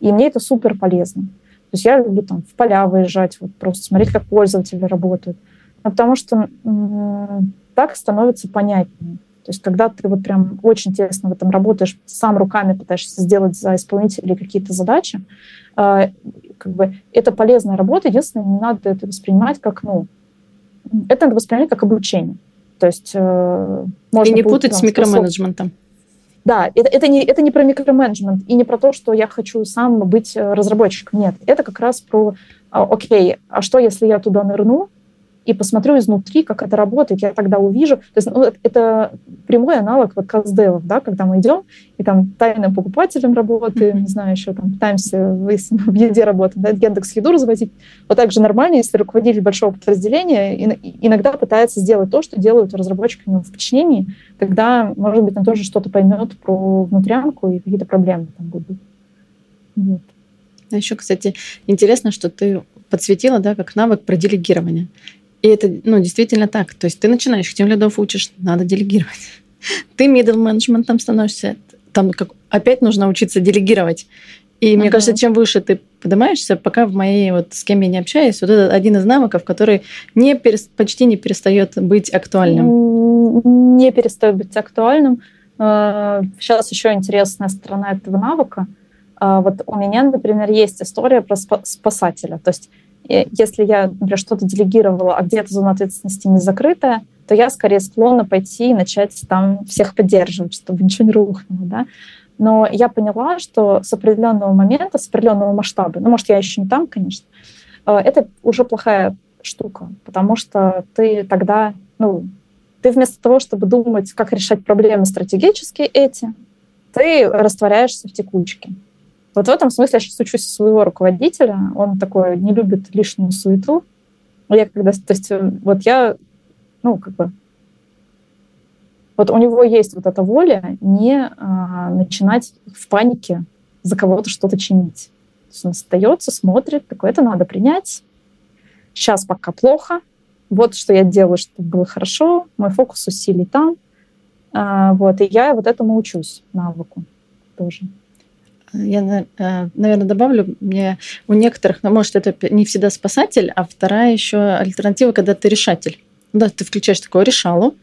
И мне это супер полезно. То есть я люблю там в поля выезжать, вот просто смотреть, как пользователи работают. А потому что м- так становится понятнее. То есть когда ты вот прям очень тесно в этом работаешь, сам руками пытаешься сделать за исполнителей какие-то задачи, как бы это полезная работа, единственное, не надо это воспринимать как, ну, это надо воспринимать как обучение. То есть можно И не путать с микроменеджментом. Да, это, это, не, это не про микроменеджмент и не про то, что я хочу сам быть разработчиком. Нет, это как раз про, окей, а что, если я туда нырну, и посмотрю изнутри, как это работает, я тогда увижу. То есть ну, это прямой аналог вот каздевов, да, когда мы идем и там тайным покупателем работаем, mm-hmm. не знаю, еще там пытаемся в, в еде работать, да, Яндекс еду разводить. Вот так же нормально, если руководитель большого подразделения иногда пытается сделать то, что делают разработчики в подчинении, тогда, может быть, он тоже что-то поймет про внутрянку и какие-то проблемы там будут. Вот. А еще, кстати, интересно, что ты подсветила, да, как навык про делегирование. И это, ну, действительно так. То есть ты начинаешь, тем лидов учишь, надо делегировать. Ты middle management там становишься, там как, опять нужно учиться делегировать. И uh-huh. мне кажется, чем выше ты поднимаешься, пока в моей, вот с кем я не общаюсь, вот это один из навыков, который не перес, почти не перестает быть актуальным. Не перестает быть актуальным. Сейчас а, еще интересная сторона этого навыка. А, вот у меня, например, есть история про спасателя. То есть если я, например, что-то делегировала, а где-то зона ответственности не закрытая, то я скорее склонна пойти и начать там всех поддерживать, чтобы ничего не рухнуло, да. Но я поняла, что с определенного момента, с определенного масштаба, ну, может, я еще не там, конечно, э, это уже плохая штука, потому что ты тогда, ну, ты вместо того, чтобы думать, как решать проблемы стратегические эти, ты растворяешься в текучке. Вот в этом смысле я сейчас учусь у своего руководителя. Он такой не любит лишнюю суету. Я когда, то есть э, вот я, ну, как бы, вот у него есть вот эта воля не а, начинать в панике за кого-то что-то чинить. То есть он остается, смотрит, такой, это надо принять. Сейчас пока плохо. Вот что я делаю, чтобы было хорошо. Мой фокус усилий там. А, вот, и я вот этому учусь навыку тоже. Я, э, наверное, добавлю, мне у некоторых, ну, может, это не всегда спасатель, а вторая еще альтернатива, когда ты решатель. Да, ты включаешь такое решалу,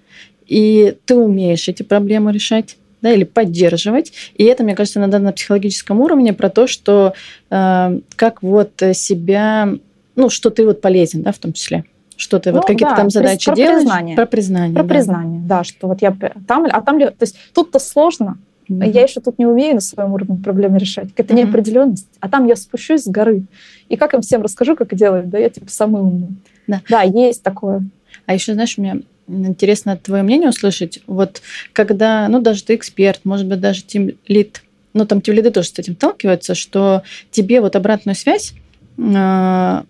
и ты умеешь эти проблемы решать, да, или поддерживать. И это, мне кажется, иногда на психологическом уровне про то, что э, как вот себя, ну, что ты вот полезен, да, в том числе. Что ты ну, вот какие-то да, там задачи про делаешь? Признание. Про признание. Про да. признание, да, что вот я там, а там, то есть тут-то сложно, Mm-hmm. Я еще тут не умею на своем уровне проблемы решать. Это mm-hmm. неопределенность. А там я спущусь с горы. И как им всем расскажу, как делать, да, я типа самый умный. Да. да, есть такое. А еще, знаешь, мне интересно твое мнение услышать. Вот когда, ну, даже ты эксперт, может быть, даже тим лид, ну, там тим лиды тоже с этим сталкиваются, что тебе вот обратную связь а,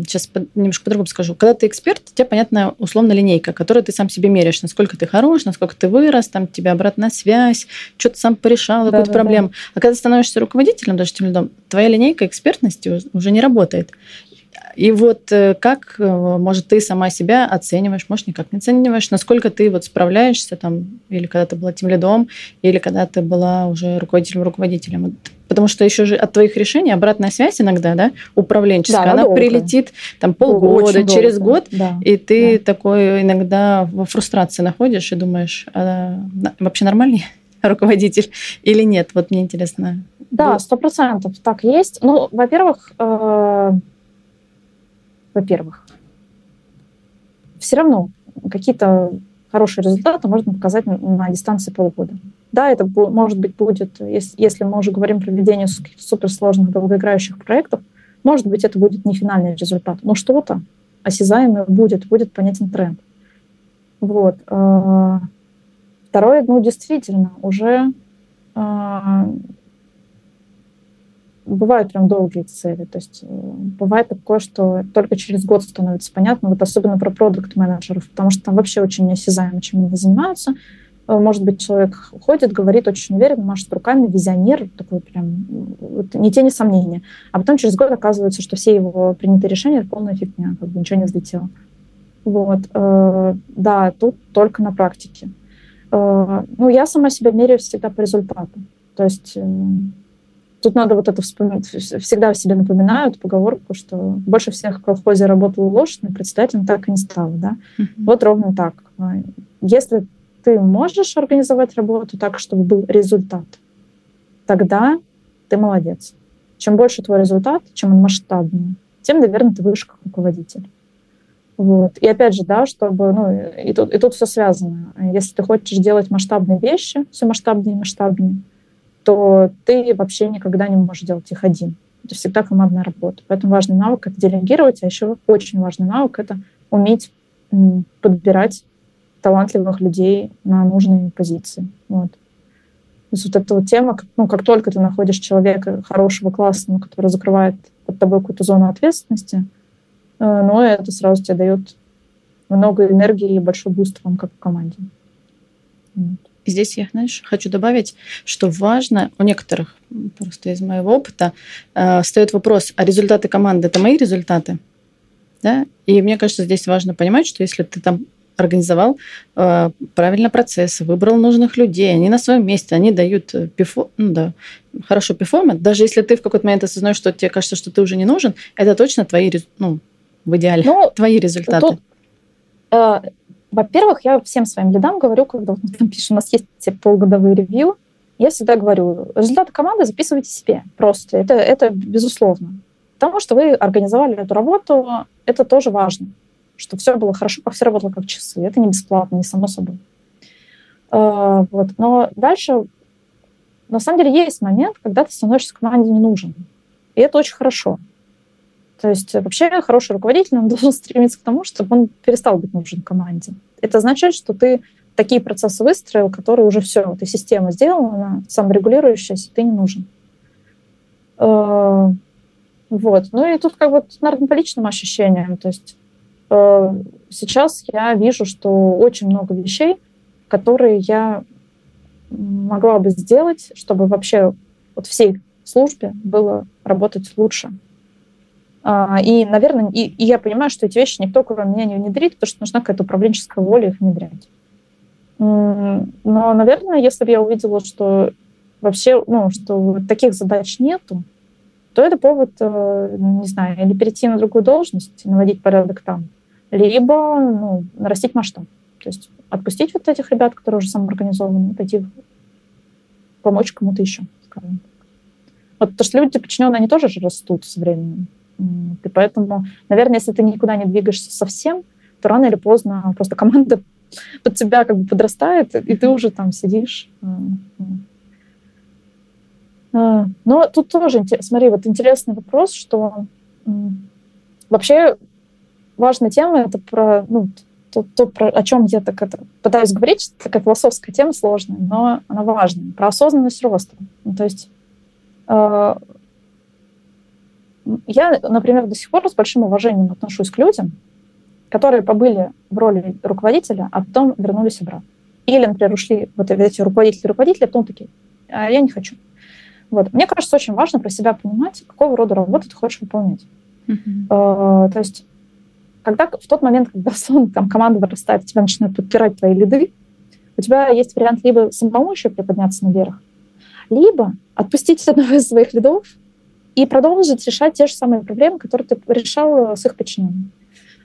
сейчас немножко по-другому скажу. Когда ты эксперт, у тебя, понятно, условно линейка, которую ты сам себе меряешь, насколько ты хорош, насколько ты вырос, там тебе обратная связь, что ты сам порешал, да, какую-то да, проблему. Да. А когда ты становишься руководителем, даже тем лидом, твоя линейка экспертности уже не работает. И вот э, как, э, может, ты сама себя оцениваешь, может, никак не оцениваешь, насколько ты вот справляешься там, или когда ты была тем лидом, или когда ты была уже руководителем-руководителем. Потому что еще же от твоих решений обратная связь иногда, да, управленческая, да, она долго. прилетит там полгода, Очень через долго. год, да, и ты да. такой иногда во фрустрации находишь и думаешь, а, вообще нормальный руководитель или нет? Вот мне интересно. Да, сто процентов так есть. Ну, во-первых, э, во-первых, все равно какие-то хорошие результаты можно показать на, дистанции полгода. Да, это может быть будет, если, если мы уже говорим про ведение суперсложных долгоиграющих проектов, может быть, это будет не финальный результат, но что-то осязаемое будет, будет понятен тренд. Вот. Э, второе, ну, действительно, уже э, бывают прям долгие цели. То есть э, бывает такое, что только через год становится понятно, вот особенно про продукт-менеджеров, потому что там вообще очень неосязаемо, чем они занимаются. Э, может быть, человек ходит, говорит очень уверенно, машет руками, визионер, такой прям, вот, ни тени сомнения. А потом через год оказывается, что все его принятые решения — полная фигня, как бы ничего не взлетело. Вот. Э, да, тут только на практике. Ну, я сама себя меряю всегда по результату. То есть Тут надо вот это вспомнить. Всегда себе напоминают поговорку, что больше всех в колхозе работал лошадь, но председателем так и не стал. Да? Uh-huh. Вот ровно так. Если ты можешь организовать работу так, чтобы был результат, тогда ты молодец. чем больше твой результат, чем он масштабнее, тем, наверное, ты выше как руководитель. Вот. И опять же, да, чтобы, ну, и тут, и тут все связано. Если ты хочешь делать масштабные вещи, все масштабнее и масштабнее, то ты вообще никогда не можешь делать их один. Это всегда командная работа. Поэтому важный навык — это делегировать, а еще очень важный навык — это уметь подбирать талантливых людей на нужные позиции. Вот. То есть вот эта вот тема, ну, как только ты находишь человека хорошего, классного, который закрывает под тобой какую-то зону ответственности, э, ну, это сразу тебе дает много энергии и большой буст вам как в команде. Вот. Здесь я, знаешь, хочу добавить, что важно у некоторых, просто из моего опыта, э, встает вопрос, а результаты команды – это мои результаты? Да? И мне кажется, здесь важно понимать, что если ты там организовал э, правильно процессы, выбрал нужных людей, они на своем месте, они дают э, пифо, ну да, хорошо перформанс. Даже если ты в какой-то момент осознаешь, что тебе кажется, что ты уже не нужен, это точно твои, ну, в идеале, ну, твои результаты. Тут, э, во-первых, я всем своим лидам говорю, когда мы там пишем, у нас есть те полугодовые ревью, я всегда говорю, результаты команды записывайте себе просто. Это, это безусловно. Потому что вы организовали эту работу, это тоже важно. Что все было хорошо, все работало как часы. Это не бесплатно, не само собой. А, вот. Но дальше, на самом деле, есть момент, когда ты становишься команде не нужен. И это очень хорошо. То есть вообще хороший руководитель он должен стремиться к тому, чтобы он перестал быть нужен команде. Это означает, что ты такие процессы выстроил, которые уже все, ты система сделана, она саморегулирующаяся, ты не нужен. Э, вот. Ну и тут как бы, наверное, по личным ощущениям. То есть э, сейчас я вижу, что очень много вещей, которые я могла бы сделать, чтобы вообще вот всей службе было работать лучше. А, и, наверное, и, и я понимаю, что эти вещи никто, кроме меня, не внедрит, потому что нужна какая-то управленческая воля их внедрять. Но, наверное, если бы я увидела, что вообще, ну, что таких задач нету, то это повод, э, не знаю, или перейти на другую должность, наводить порядок там, либо ну, нарастить масштаб. То есть отпустить вот этих ребят, которые уже самоорганизованы, пойти помочь кому-то еще, скажем. Вот, потому что люди подчиненные, они тоже же растут со временем. И поэтому, наверное, если ты никуда не двигаешься совсем, то рано или поздно просто команда под тебя как бы подрастает, и ты уже там сидишь. А, но тут тоже, смотри, вот интересный вопрос, что вообще важная тема это про, ну, то, то про, о чем я так это пытаюсь говорить, такая философская тема сложная, но она важная, про осознанность роста. Ну, то есть а, я, например, до сих пор с большим уважением отношусь к людям, которые побыли в роли руководителя, а потом вернулись обратно. Или, например, ушли вот эти руководители руководители, а потом такие, а я не хочу. Вот. Мне кажется, очень важно про себя понимать, какого рода работу ты хочешь выполнять. Mm-hmm. Uh, то есть, когда в тот момент, когда сон, там, команда вырастает, тебя начинают подпирать твои лиды, у тебя есть вариант либо самому еще приподняться наверх, либо отпустить одного из своих лидов и продолжить решать те же самые проблемы, которые ты решал с их подчиненными.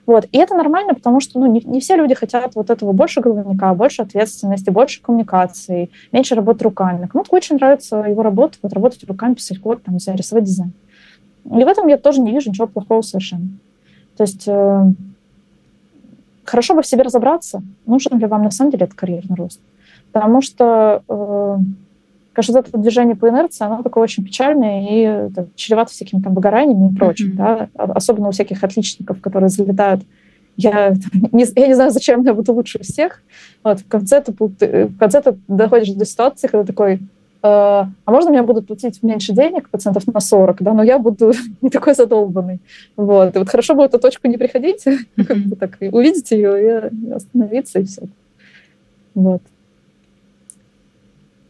Вот. И это нормально, потому что ну, не, не все люди хотят вот этого больше головника, больше ответственности, больше коммуникации, меньше работы руками. Кому-то очень нравится его работа, вот работать руками, писать код, там, рисовать дизайн. И в этом я тоже не вижу ничего плохого совершенно. То есть э, хорошо бы в себе разобраться, нужен ли вам на самом деле этот карьерный рост. Потому что э, Конечно, это движение по инерции, оно такое очень печальное и это, чревато всякими там выгораниями и прочим. Mm-hmm. Да? А, особенно у всяких отличников, которые залетают я не, я не знаю, зачем я буду лучше всех. Вот, в конце ты, в конце ты доходишь до ситуации, когда такой, э, а можно мне будут платить меньше денег, процентов на 40, да, но я буду не такой задолбанный. Вот. И вот хорошо бы в эту точку не приходить, как бы так, увидеть ее и остановиться, и все. Вот.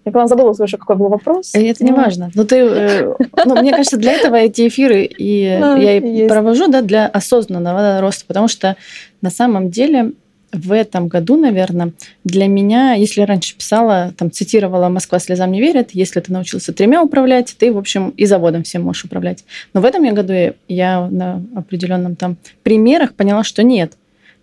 Я, главное, забыла уже, какой был вопрос. Э, это не важно. Но ты, э, ну, мне кажется, для этого эти эфиры и я и провожу, да, для осознанного роста, потому что на самом деле в этом году, наверное, для меня, если я раньше писала, там, цитировала «Москва слезам не верит», если ты научился тремя управлять, ты, в общем, и заводом всем можешь управлять. Но в этом году я на определенном там примерах поняла, что нет.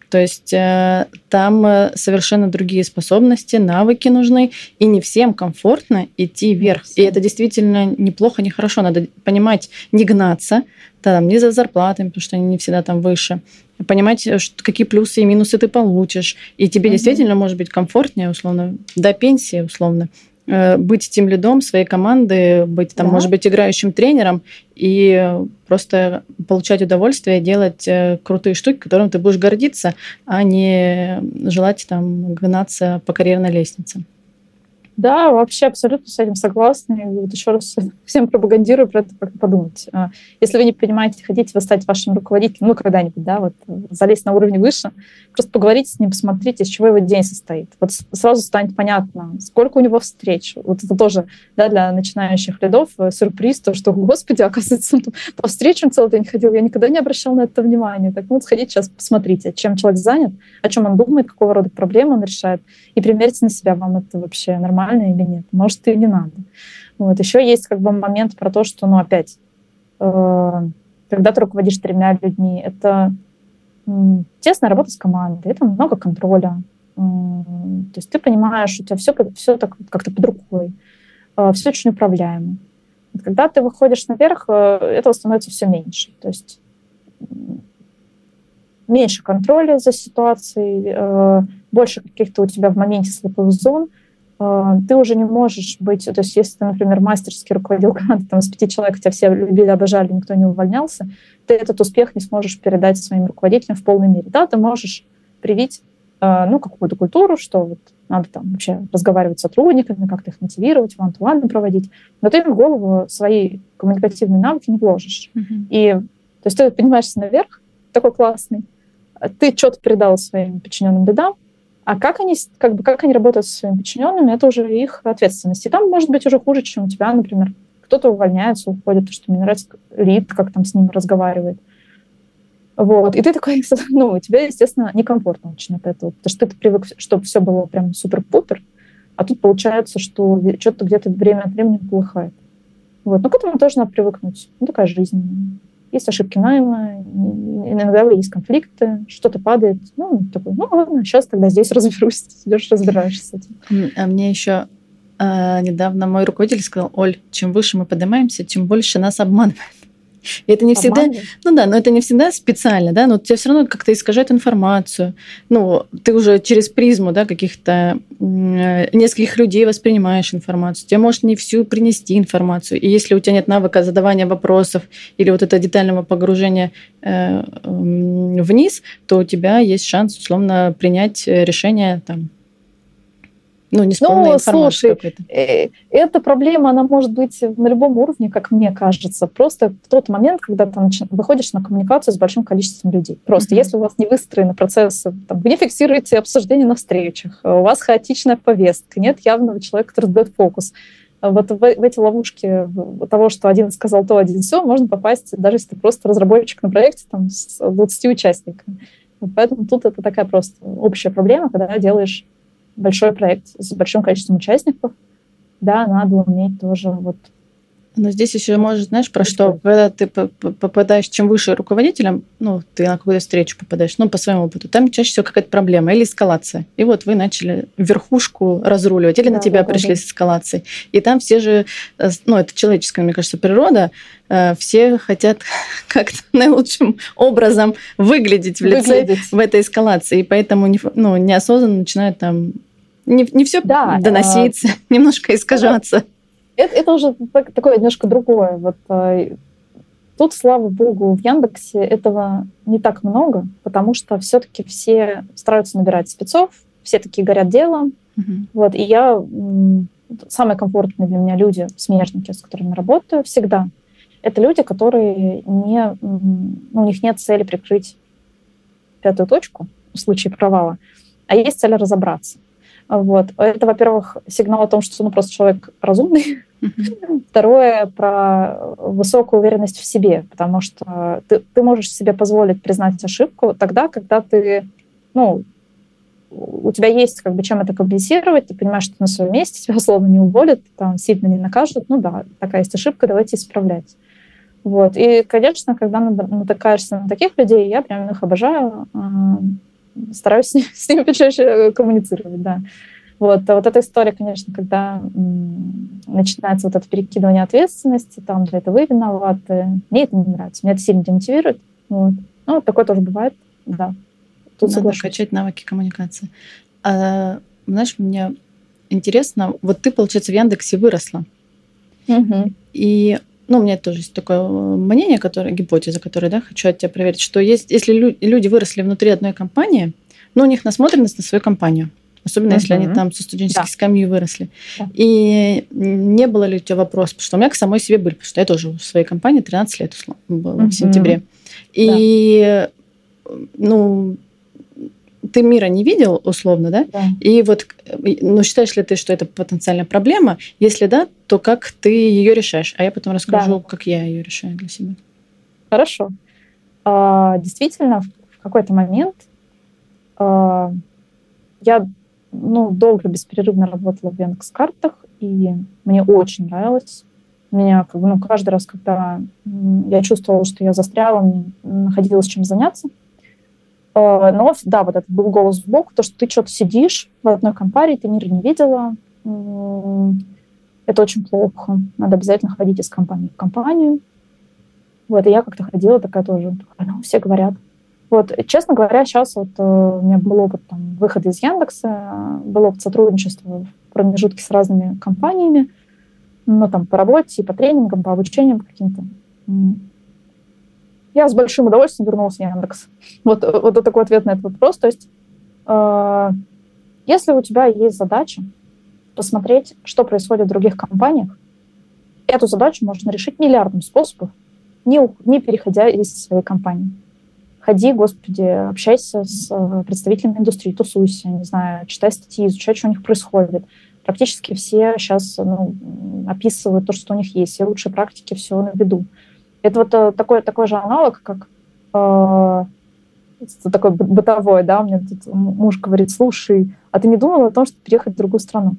То есть э, там э, совершенно другие способности, навыки нужны, и не всем комфортно идти вверх. И это действительно неплохо, не хорошо. Надо понимать, не гнаться, там, не за зарплатами, потому что они не всегда там выше. Понимать, э, что, какие плюсы и минусы ты получишь. И тебе mm-hmm. действительно может быть комфортнее, условно, до пенсии, условно, быть тем лидом своей команды, быть там, да. может быть, играющим тренером и просто получать удовольствие, делать э, крутые штуки, которым ты будешь гордиться, а не желать там гнаться по карьерной лестнице. Да, вообще абсолютно с этим согласна. И вот еще раз всем пропагандирую про это подумать. А, если вы не понимаете, хотите вы стать вашим руководителем, ну, когда-нибудь, да, вот залезть на уровень выше, просто поговорите с ним, посмотрите, из чего его день состоит. Вот сразу станет понятно, сколько у него встреч. Вот это тоже, да, для начинающих лидов э, сюрприз, то, что, господи, оказывается, он по встречам целый день ходил, я никогда не обращал на это внимания. Так, вот сходите сейчас, посмотрите, чем человек занят, о чем он думает, какого рода проблемы он решает, и примерьте на себя, вам это вообще нормально нормально или нет. Может, и не надо. Вот. Еще есть как бы момент про то, что, ну, опять, э, когда ты руководишь тремя людьми, это э, тесная работа с командой, это много контроля. Э, то есть ты понимаешь, у тебя все, все так как-то под рукой, э, все очень управляемо. Вот когда ты выходишь наверх, э, этого становится все меньше. То есть меньше контроля за ситуацией, э, больше каких-то у тебя в моменте слепых зон – ты уже не можешь быть, то есть если ты, например, мастерски руководил командой там, из пяти человек, тебя все любили, обожали, никто не увольнялся, ты этот успех не сможешь передать своим руководителям в полной мере. Да, ты можешь привить а, ну, какую-то культуру, что вот надо там вообще разговаривать с сотрудниками, как-то их мотивировать, ван ту проводить, но ты им в голову свои коммуникативные навыки не вложишь. Mm-hmm. И то есть ты поднимаешься наверх, такой классный, ты что-то передал своим подчиненным бедам, а как они, как бы, как они работают со своими подчиненными, это уже их ответственность. И там может быть уже хуже, чем у тебя, например, кто-то увольняется, уходит, что мне нравится Рид, как там с ним разговаривает. Вот. И ты такой, ну, тебе, естественно, некомфортно очень от этого, потому что ты привык, чтобы все было прям супер-пупер, а тут получается, что что-то где-то время от времени полыхает. Вот. Но к этому тоже надо привыкнуть. Ну, такая жизнь есть ошибки найма, иногда есть конфликты, что-то падает. Ну, такой, ну ладно, сейчас тогда здесь разберусь, идешь разбираешься с этим. А мне еще э, недавно мой руководитель сказал, Оль, чем выше мы поднимаемся, тем больше нас обманывают. И это не всегда, ну да, но это не всегда специально, да, но тебе все равно как-то искажает информацию. Ну, ты уже через призму, да, каких-то нескольких людей воспринимаешь информацию. Тебе может не всю принести информацию. И если у тебя нет навыка задавания вопросов или вот этого детального погружения э, вниз, то у тебя есть шанс, условно, принять решение там ну, не с полной ну, слушай, э, эта проблема, она может быть на любом уровне, как мне кажется. Просто в тот момент, когда ты выходишь на коммуникацию с большим количеством людей. Просто mm-hmm. если у вас не выстроены процессы, там, вы не фиксируете обсуждения на встречах, у вас хаотичная повестка, нет явного человека, который дает фокус. Вот в, в эти ловушки того, что один сказал то, один все, можно попасть, даже если ты просто разработчик на проекте там, с 20 участниками. Поэтому тут это такая просто общая проблема, когда делаешь большой проект с большим количеством участников, да, надо уметь тоже вот но здесь еще может, знаешь, про что, когда ты попадаешь, чем выше руководителем, ну, ты на какую-то встречу попадаешь, ну, по своему опыту, там чаще всего какая-то проблема или эскалация. И вот вы начали верхушку разруливать, или да, на тебя да, пришли да. с эскалацией. И там все же, э, ну, это человеческая, мне кажется, природа, э, все хотят как-то наилучшим образом выглядеть в лице выглядеть. в этой эскалации. И поэтому ну, неосознанно начинают там не, не все да, доноситься, а... немножко искажаться. Это, это уже такое немножко другое. Вот э, тут, слава богу, в Яндексе этого не так много, потому что все-таки все стараются набирать спецов, все такие горят делом. Mm-hmm. Вот, и я самые комфортные для меня люди, смежники, с которыми работаю всегда, это люди, которые не, ну, у них нет цели прикрыть пятую точку в случае провала, а есть цель разобраться. Вот. Это, во-первых, сигнал о том, что ну, просто человек разумный. Второе, про высокую уверенность в себе, потому что ты, ты можешь себе позволить признать ошибку тогда, когда ты, ну, у тебя есть как бы чем это компенсировать, ты понимаешь, что ты на своем месте, тебя условно не уволят, там сильно не накажут, ну да, такая есть ошибка, давайте исправлять. Вот. И, конечно, когда натыкаешься на таких людей, я прям их обожаю, стараюсь с, ними, с ними чаще коммуницировать, да. Вот, а вот эта история, конечно, когда м, начинается вот это перекидывание ответственности, там, для этого вы виноваты, мне это не нравится, меня это сильно демотивирует. Вот. Ну, такое тоже бывает, да. Тут Надо соглашусь. качать навыки коммуникации. А, знаешь, мне интересно, вот ты, получается, в Яндексе выросла. Угу. И ну, у меня тоже есть такое э, мнение, которое, гипотеза, которую, да, хочу от тебя проверить, что есть, если люди выросли внутри одной компании, ну, у них насмотренность на свою компанию. Особенно, uh-huh. если они там со студенческой да. скамьи выросли. Да. И не было ли у тебя вопроса? Потому что у меня к самой себе были, потому что я тоже в своей компании 13 лет было uh-huh. в сентябре. И, да. ну, ты мира не видел, условно, да? да? И вот, ну, считаешь ли ты, что это потенциальная проблема? Если да, то как ты ее решаешь? А я потом расскажу, да. как я ее решаю для себя. Хорошо. А, действительно, в какой-то момент а, я ну, долго беспрерывно работала в Яндекс.Картах, и мне очень нравилось. Меня как бы, ну, каждый раз, когда я чувствовала, что я застряла, мне находилось чем заняться. А, но, да, вот этот был голос в бок, то, что ты что-то сидишь в одной компании, ты мира не видела, это очень плохо. Надо обязательно ходить из компании в компанию. Вот, и я как-то ходила такая тоже, ну, все говорят, вот, честно говоря, сейчас вот э, у меня был опыт там, выхода из Яндекса, был опыт сотрудничества в промежутке с разными компаниями, ну, там, по работе, по тренингам, по обучениям каким-то. Я с большим удовольствием вернулась в Яндекс. Вот, вот такой ответ на этот вопрос. То есть, э, если у тебя есть задача посмотреть, что происходит в других компаниях, эту задачу можно решить миллиардом способов, не, не переходя из своей компании ходи, господи, общайся с э, представителями индустрии, тусуйся, не знаю, читай статьи, изучай, что у них происходит. Практически все сейчас ну, описывают то, что у них есть, все лучшие практики, все на виду. Это вот э, такой, такой же аналог, как э, такой бытовой, да, у меня тут муж говорит, слушай, а ты не думала о том, чтобы переехать в другую страну?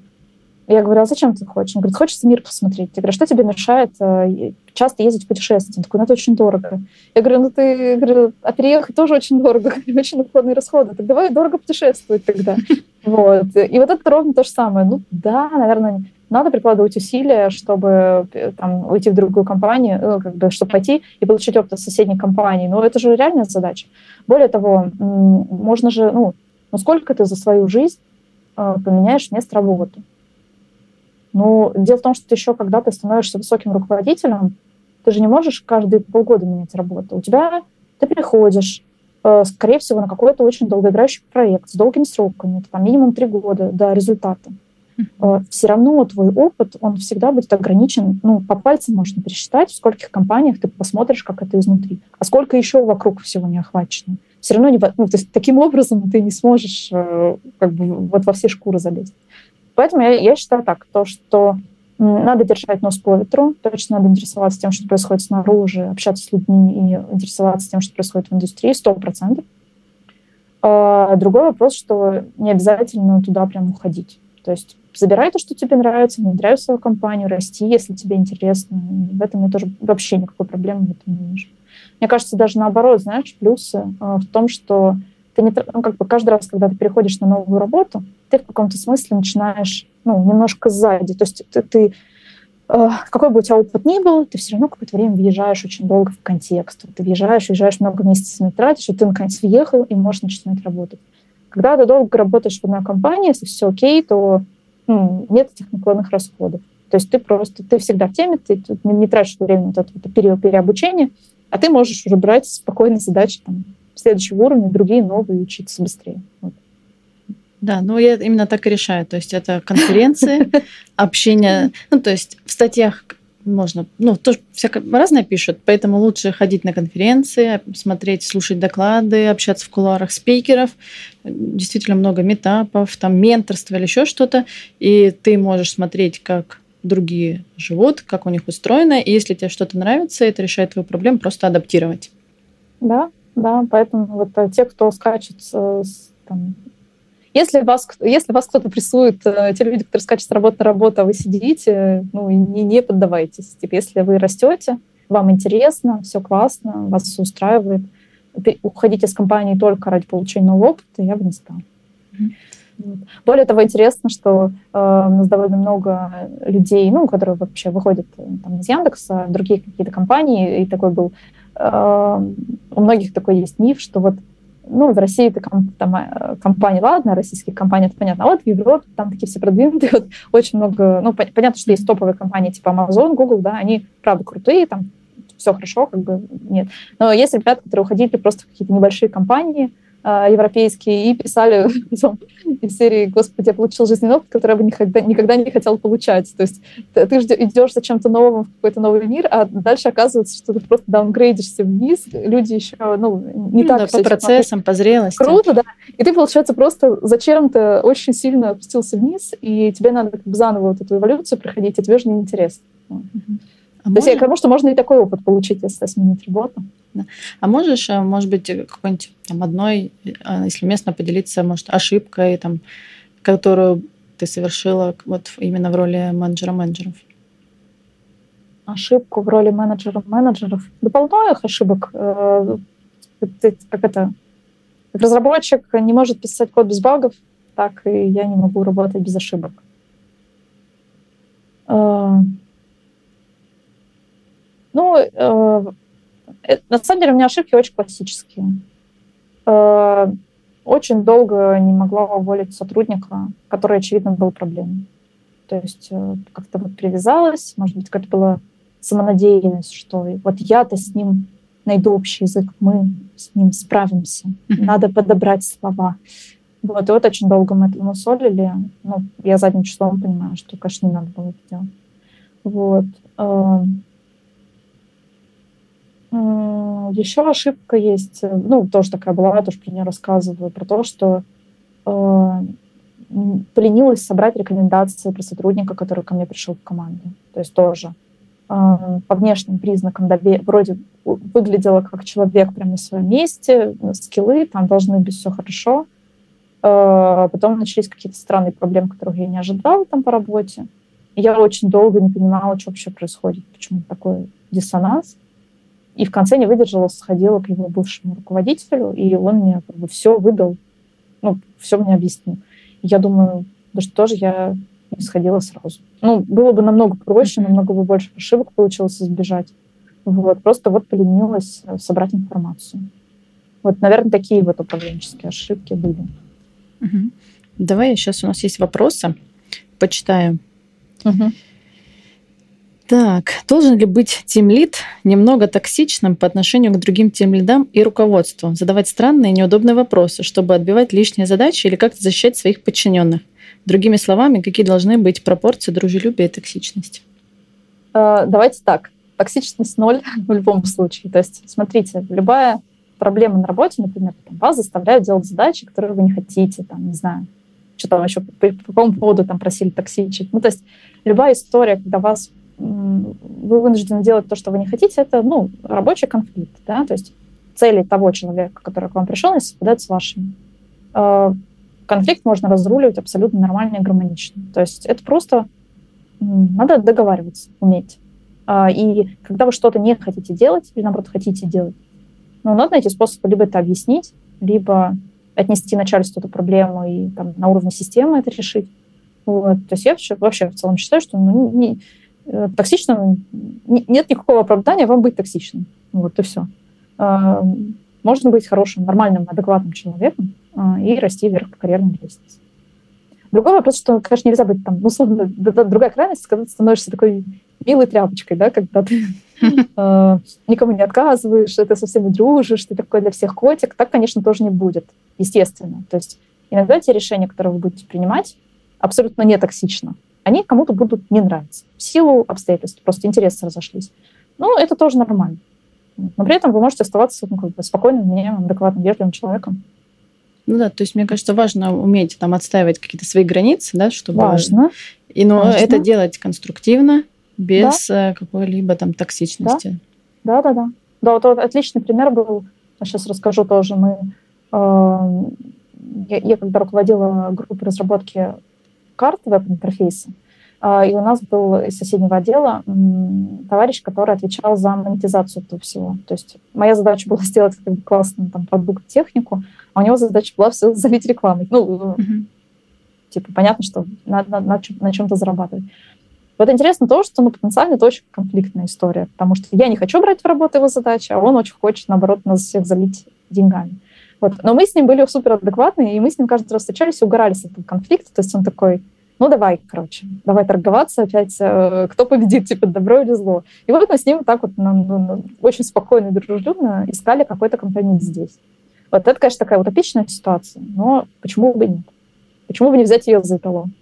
Я говорю, а зачем ты хочешь? Он говорит, хочется мир посмотреть. Я говорю, что тебе мешает э, часто ездить в путешествия? Он такой, ну это очень дорого. Я говорю, ну ты, говорю, а переехать тоже очень дорого, очень накладные расходы. Так давай дорого путешествовать тогда. Вот. И вот это ровно то же самое. Ну да, наверное, надо прикладывать усилия, чтобы э, там, уйти в другую компанию, ну, как бы, чтобы пойти и получить опыт соседней компании. Но это же реальная задача. Более того, можно же, ну, ну сколько ты за свою жизнь э, поменяешь место работы? Ну, дело в том, что ты еще, когда ты становишься высоким руководителем, ты же не можешь каждые полгода менять работу. У тебя ты приходишь, э, скорее всего, на какой-то очень долгоиграющий проект с долгими сроками, там минимум три года до результата. Mm-hmm. Все равно твой опыт, он всегда будет ограничен, ну, по пальцам можно пересчитать, в скольких компаниях ты посмотришь, как это изнутри. А сколько еще вокруг всего не охвачено. Все равно не, ну, то есть, таким образом ты не сможешь э, как бы вот во все шкуры залезть. Поэтому я, я считаю так, то, что надо держать нос по ветру, точно надо интересоваться тем, что происходит снаружи, общаться с людьми и интересоваться тем, что происходит в индустрии, сто процентов. А другой вопрос, что не обязательно туда прям уходить. То есть забирай то, что тебе нравится, внедряй в свою компанию, расти, если тебе интересно. В этом я тоже вообще никакой проблемы в этом не вижу. Мне кажется, даже наоборот, знаешь, плюсы э, в том, что ты не, ну, как бы каждый раз, когда ты переходишь на новую работу, ты в каком-то смысле начинаешь ну, немножко сзади. То есть ты, ты э, какой бы у тебя опыт ни был, ты все равно какое-то время въезжаешь очень долго в контекст. Ты въезжаешь, въезжаешь много месяцев тратишь, и ты наконец въехал и можешь начинать работать. Когда ты долго работаешь в одной компании, если все окей, то ну, нет этих накладных расходов. То есть ты просто, ты всегда в теме, ты, не, не тратишь время вот этот период переобучения, а ты можешь уже брать спокойно задачи там, следующего уровня, другие новые, учиться быстрее. Вот. Да, ну я именно так и решаю. То есть это конференции, общение. Ну, то есть в статьях можно, ну, тоже всякое разное пишут, поэтому лучше ходить на конференции, смотреть, слушать доклады, общаться в кулуарах спикеров. Действительно много метапов, там менторство или еще что-то. И ты можешь смотреть, как другие живут, как у них устроено. И если тебе что-то нравится, это решает твою проблему, просто адаптировать. Да, да, поэтому вот э, те, кто скачет с, там, если вас, если вас кто-то прессует, э, те люди, которые скачут с работы на работу, а вы сидите, ну, не, не поддавайтесь. Типа, если вы растете, вам интересно, все классно, вас все устраивает, уходить из компании только ради получения нового опыта я бы не стала. Mm-hmm. Более того, интересно, что э, у нас довольно много людей, ну, которые вообще выходят э, там, из Яндекса, другие какие-то компании, и такой был... Э, у многих такой есть миф, что вот ну, в России это там, э, компании, ладно, российские компании, это понятно, а вот в Европе там такие все продвинутые, вот очень много, ну, понятно, что есть топовые компании типа Amazon, Google, да, они, правда, крутые, там все хорошо, как бы нет. Но есть ребята, которые уходили просто в какие-то небольшие компании, европейские и писали из серии «Господи, я получил жизненный опыт, который я бы никогда, никогда не хотел получать». То есть ты, ты идешь за чем-то новым в какой-то новый мир, а дальше оказывается, что ты просто даунгрейдишься вниз, люди еще ну, не ну, так да, по процессам, по зрелости. Круто, да. И ты, получается, просто зачем-то очень сильно опустился вниз, и тебе надо как бы заново вот эту эволюцию проходить, и тебе же неинтересно. Mm-hmm. А То можешь... есть, потому что можно и такой опыт получить, если сменить работу. Да. А можешь, э, может быть, какой-нибудь там одной, э, если местно поделиться, может, ошибкой, там, которую ты совершила вот именно в роли менеджера менеджеров? Ошибку в роли менеджера менеджеров? Да полно их ошибок. Э, как это? Как разработчик не может писать код без багов, так и я не могу работать без ошибок. Ну, э, э, на самом деле у меня ошибки очень классические. Э, очень долго не могла уволить сотрудника, который, очевидно, был проблемой. То есть э, как-то вот привязалась, может быть, какая-то была самонадеянность, что вот я-то с ним найду общий язык, мы с ним справимся, надо подобрать слова. Вот, и вот очень долго мы это насолили. Ну, я задним числом понимаю, что, конечно, не надо было это делать. Вот. Еще ошибка есть, э, ну, тоже такая была, тоже про нее рассказываю, про то, что э, поленилась собрать рекомендации про сотрудника, который ко мне пришел в команду. То есть тоже э, по внешним признакам дове- вроде выглядела как человек прямо на своем месте, скиллы, там должны быть все хорошо. Потом начались какие-то странные проблемы, которых я не ожидала там по работе. Я очень долго не понимала, что вообще происходит, почему такой диссонанс. И в конце не выдержала, сходила к его бывшему руководителю, и он мне как бы все выдал, ну, все мне объяснил. И я думаю, да что же я не сходила сразу. Ну, было бы намного проще, намного бы больше ошибок получилось избежать. Вот, просто вот поленилась э, собрать информацию. Вот, наверное, такие вот управленческие ошибки были. Угу. Давай, сейчас у нас есть вопросы. Почитаю. Угу. Так, должен ли быть тимлид немного токсичным по отношению к другим тимлидам и руководству? Задавать странные и неудобные вопросы, чтобы отбивать лишние задачи или как-то защищать своих подчиненных? Другими словами, какие должны быть пропорции дружелюбия и токсичности? Э, давайте так. Токсичность ноль в любом случае. То есть, смотрите, любая проблема на работе, например, там, вас заставляют делать задачи, которые вы не хотите, там, не знаю, что там еще, по, по какому поводу там просили токсичить. Ну, то есть любая история, когда вас вы вынуждены делать то, что вы не хотите, это ну, рабочий конфликт. Да? То есть цели того человека, который к вам пришел, не совпадают с вашими. Э, конфликт можно разруливать абсолютно нормально и гармонично. То есть это просто надо договариваться, уметь. А, и когда вы что-то не хотите делать, или наоборот хотите делать, ну, надо найти способ либо это объяснить, либо отнести начальству эту проблему и там, на уровне системы это решить. Вот. То есть я вообще, вообще в целом считаю, что ну, не, токсичным нет никакого оправдания вам быть токсичным. Вот и все. А, можно быть хорошим, нормальным, адекватным человеком а, и расти вверх по карьерной лестнице. Другой вопрос, что, конечно, нельзя быть там, ну, условно, другая крайность, когда ты становишься такой милой тряпочкой, да, когда ты э, никому не отказываешь, ты со всеми дружишь, ты такой для всех котик, так, конечно, тоже не будет, естественно. То есть иногда те решения, которые вы будете принимать, абсолютно не токсично они кому-то будут не нравиться в силу обстоятельств, просто интересы разошлись. Ну, это тоже нормально. Но при этом вы можете оставаться ну, как бы спокойным, вменяемым, адекватным, вежливым человеком. Ну да, то есть мне кажется, важно уметь там отстаивать какие-то свои границы, да, чтобы... Важно. И но важно. это делать конструктивно, без да. Э, какой-либо там токсичности. Да, да, да. Да, вот, вот отличный пример был, сейчас расскажу тоже, мы... Э, я, я когда руководила группой разработки карт веб-интерфейса, и у нас был из соседнего отдела товарищ, который отвечал за монетизацию этого всего. То есть моя задача была сделать как бы, классную там, продукт, технику, а у него задача была все залить рекламой. Ну, mm-hmm. типа, понятно, что надо, надо на, на чем-то зарабатывать. Вот интересно то, что ну, потенциально это очень конфликтная история, потому что я не хочу брать в работу его задачи, а он очень хочет, наоборот, нас всех залить деньгами. Вот. Но мы с ним были супер адекватные, и мы с ним каждый раз встречались и угорали с этого конфликта. То есть он такой, ну давай, короче, давай торговаться опять, э, кто победит, типа добро или зло. И вот мы с ним так вот ну, ну, очень спокойно и дружелюбно искали какой-то компромисс здесь. Вот это, конечно, такая утопичная ситуация, но почему бы нет? Почему бы не взять ее за эталон?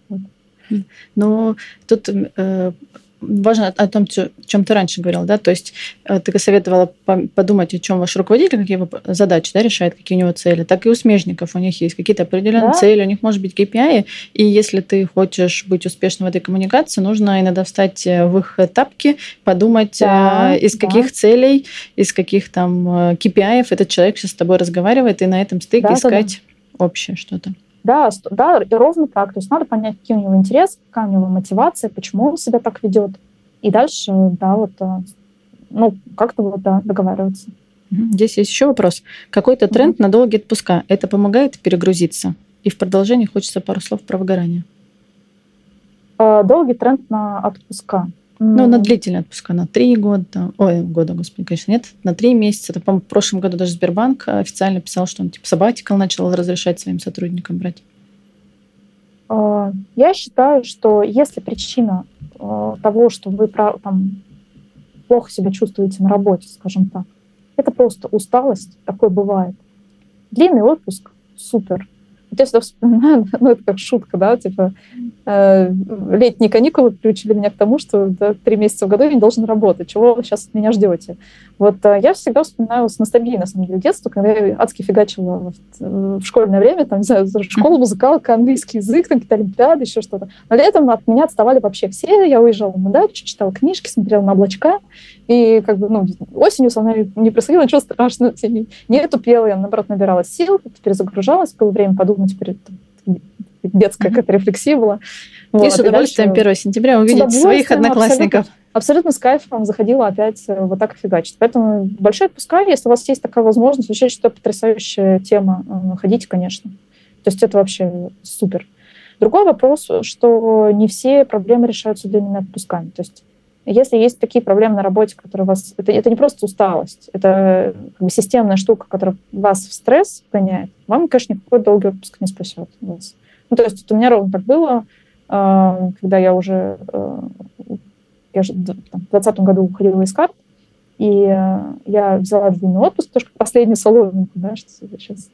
Но тут э, важно о том, о чем ты раньше говорил, да, то есть э, ты советовала подумать, о чем ваш руководитель, какие его задачи да, решает, какие у него цели, так и у смежников у них есть какие-то определенные да. цели, у них может быть KPI, и если ты хочешь быть успешным в этой коммуникации, нужно иногда встать э, в их тапки, подумать, да, из да. каких целей, из каких там KPI этот человек сейчас с тобой разговаривает, и на этом стыке да, искать да, да. общее что-то. Да, да, и ровно так. То есть надо понять, какие у него интересы, какая у него мотивация, почему он себя так ведет. И дальше, да, вот, э, ну, как-то вот, да, договариваться. Здесь есть еще вопрос. Какой-то тренд mm-hmm. на долгие отпуска. Это помогает перегрузиться? И в продолжении хочется пару слов про выгорание. Э, долгий тренд на отпуска. Ну, на длительные отпуска, на три года. Ой, года, господи, конечно, нет. На три месяца. Это, по-моему, в прошлом году даже Сбербанк официально писал, что он типа сабатикал начал разрешать своим сотрудникам брать. А, я считаю, что если причина а, того, что вы там, плохо себя чувствуете на работе, скажем так, это просто усталость, такое бывает. Длинный отпуск – супер. Вот я всегда вспоминаю, ну, это как шутка, да, типа, э, летние каникулы приучили меня к тому, что да, три месяца в году я не должен работать. Чего вы сейчас от меня ждете? Вот э, я всегда вспоминаю с ностальгией, на самом деле, детство, когда я адски фигачила в, в школьное время, там, не знаю, школа, музыкалка, английский язык, там, какие-то олимпиады, еще что-то. Но летом от меня отставали вообще все. Я уезжала на дачу, читала книжки, смотрела на облачка, и как бы, ну, осенью со мной не происходило ничего страшного. Не, не тупела, я, наоборот, набиралась сил, перезагружалась, было время подумать перед детская какая-то рефлексия была. Вот, и с удовольствием дальше... 1 сентября увидеть своих одноклассников. Абсолютно, абсолютно с кайфом заходила опять э, вот так фигачить. Поэтому большие отпуска, если у вас есть такая возможность, вообще что потрясающая тема, э, ходите, конечно. То есть это вообще супер. Другой вопрос, что не все проблемы решаются длинными отпусками. То есть если есть такие проблемы на работе, которые вас... Это, это не просто усталость, это как бы системная штука, которая вас в стресс гоняет, вам, конечно, никакой долгий отпуск не спасет вас. Ну, то есть вот у меня ровно так было, а, когда я уже, э, я же в 2020 году уходила из карт, и э, я взяла длинный отпуск, потому что последний соломинку, да, что сейчас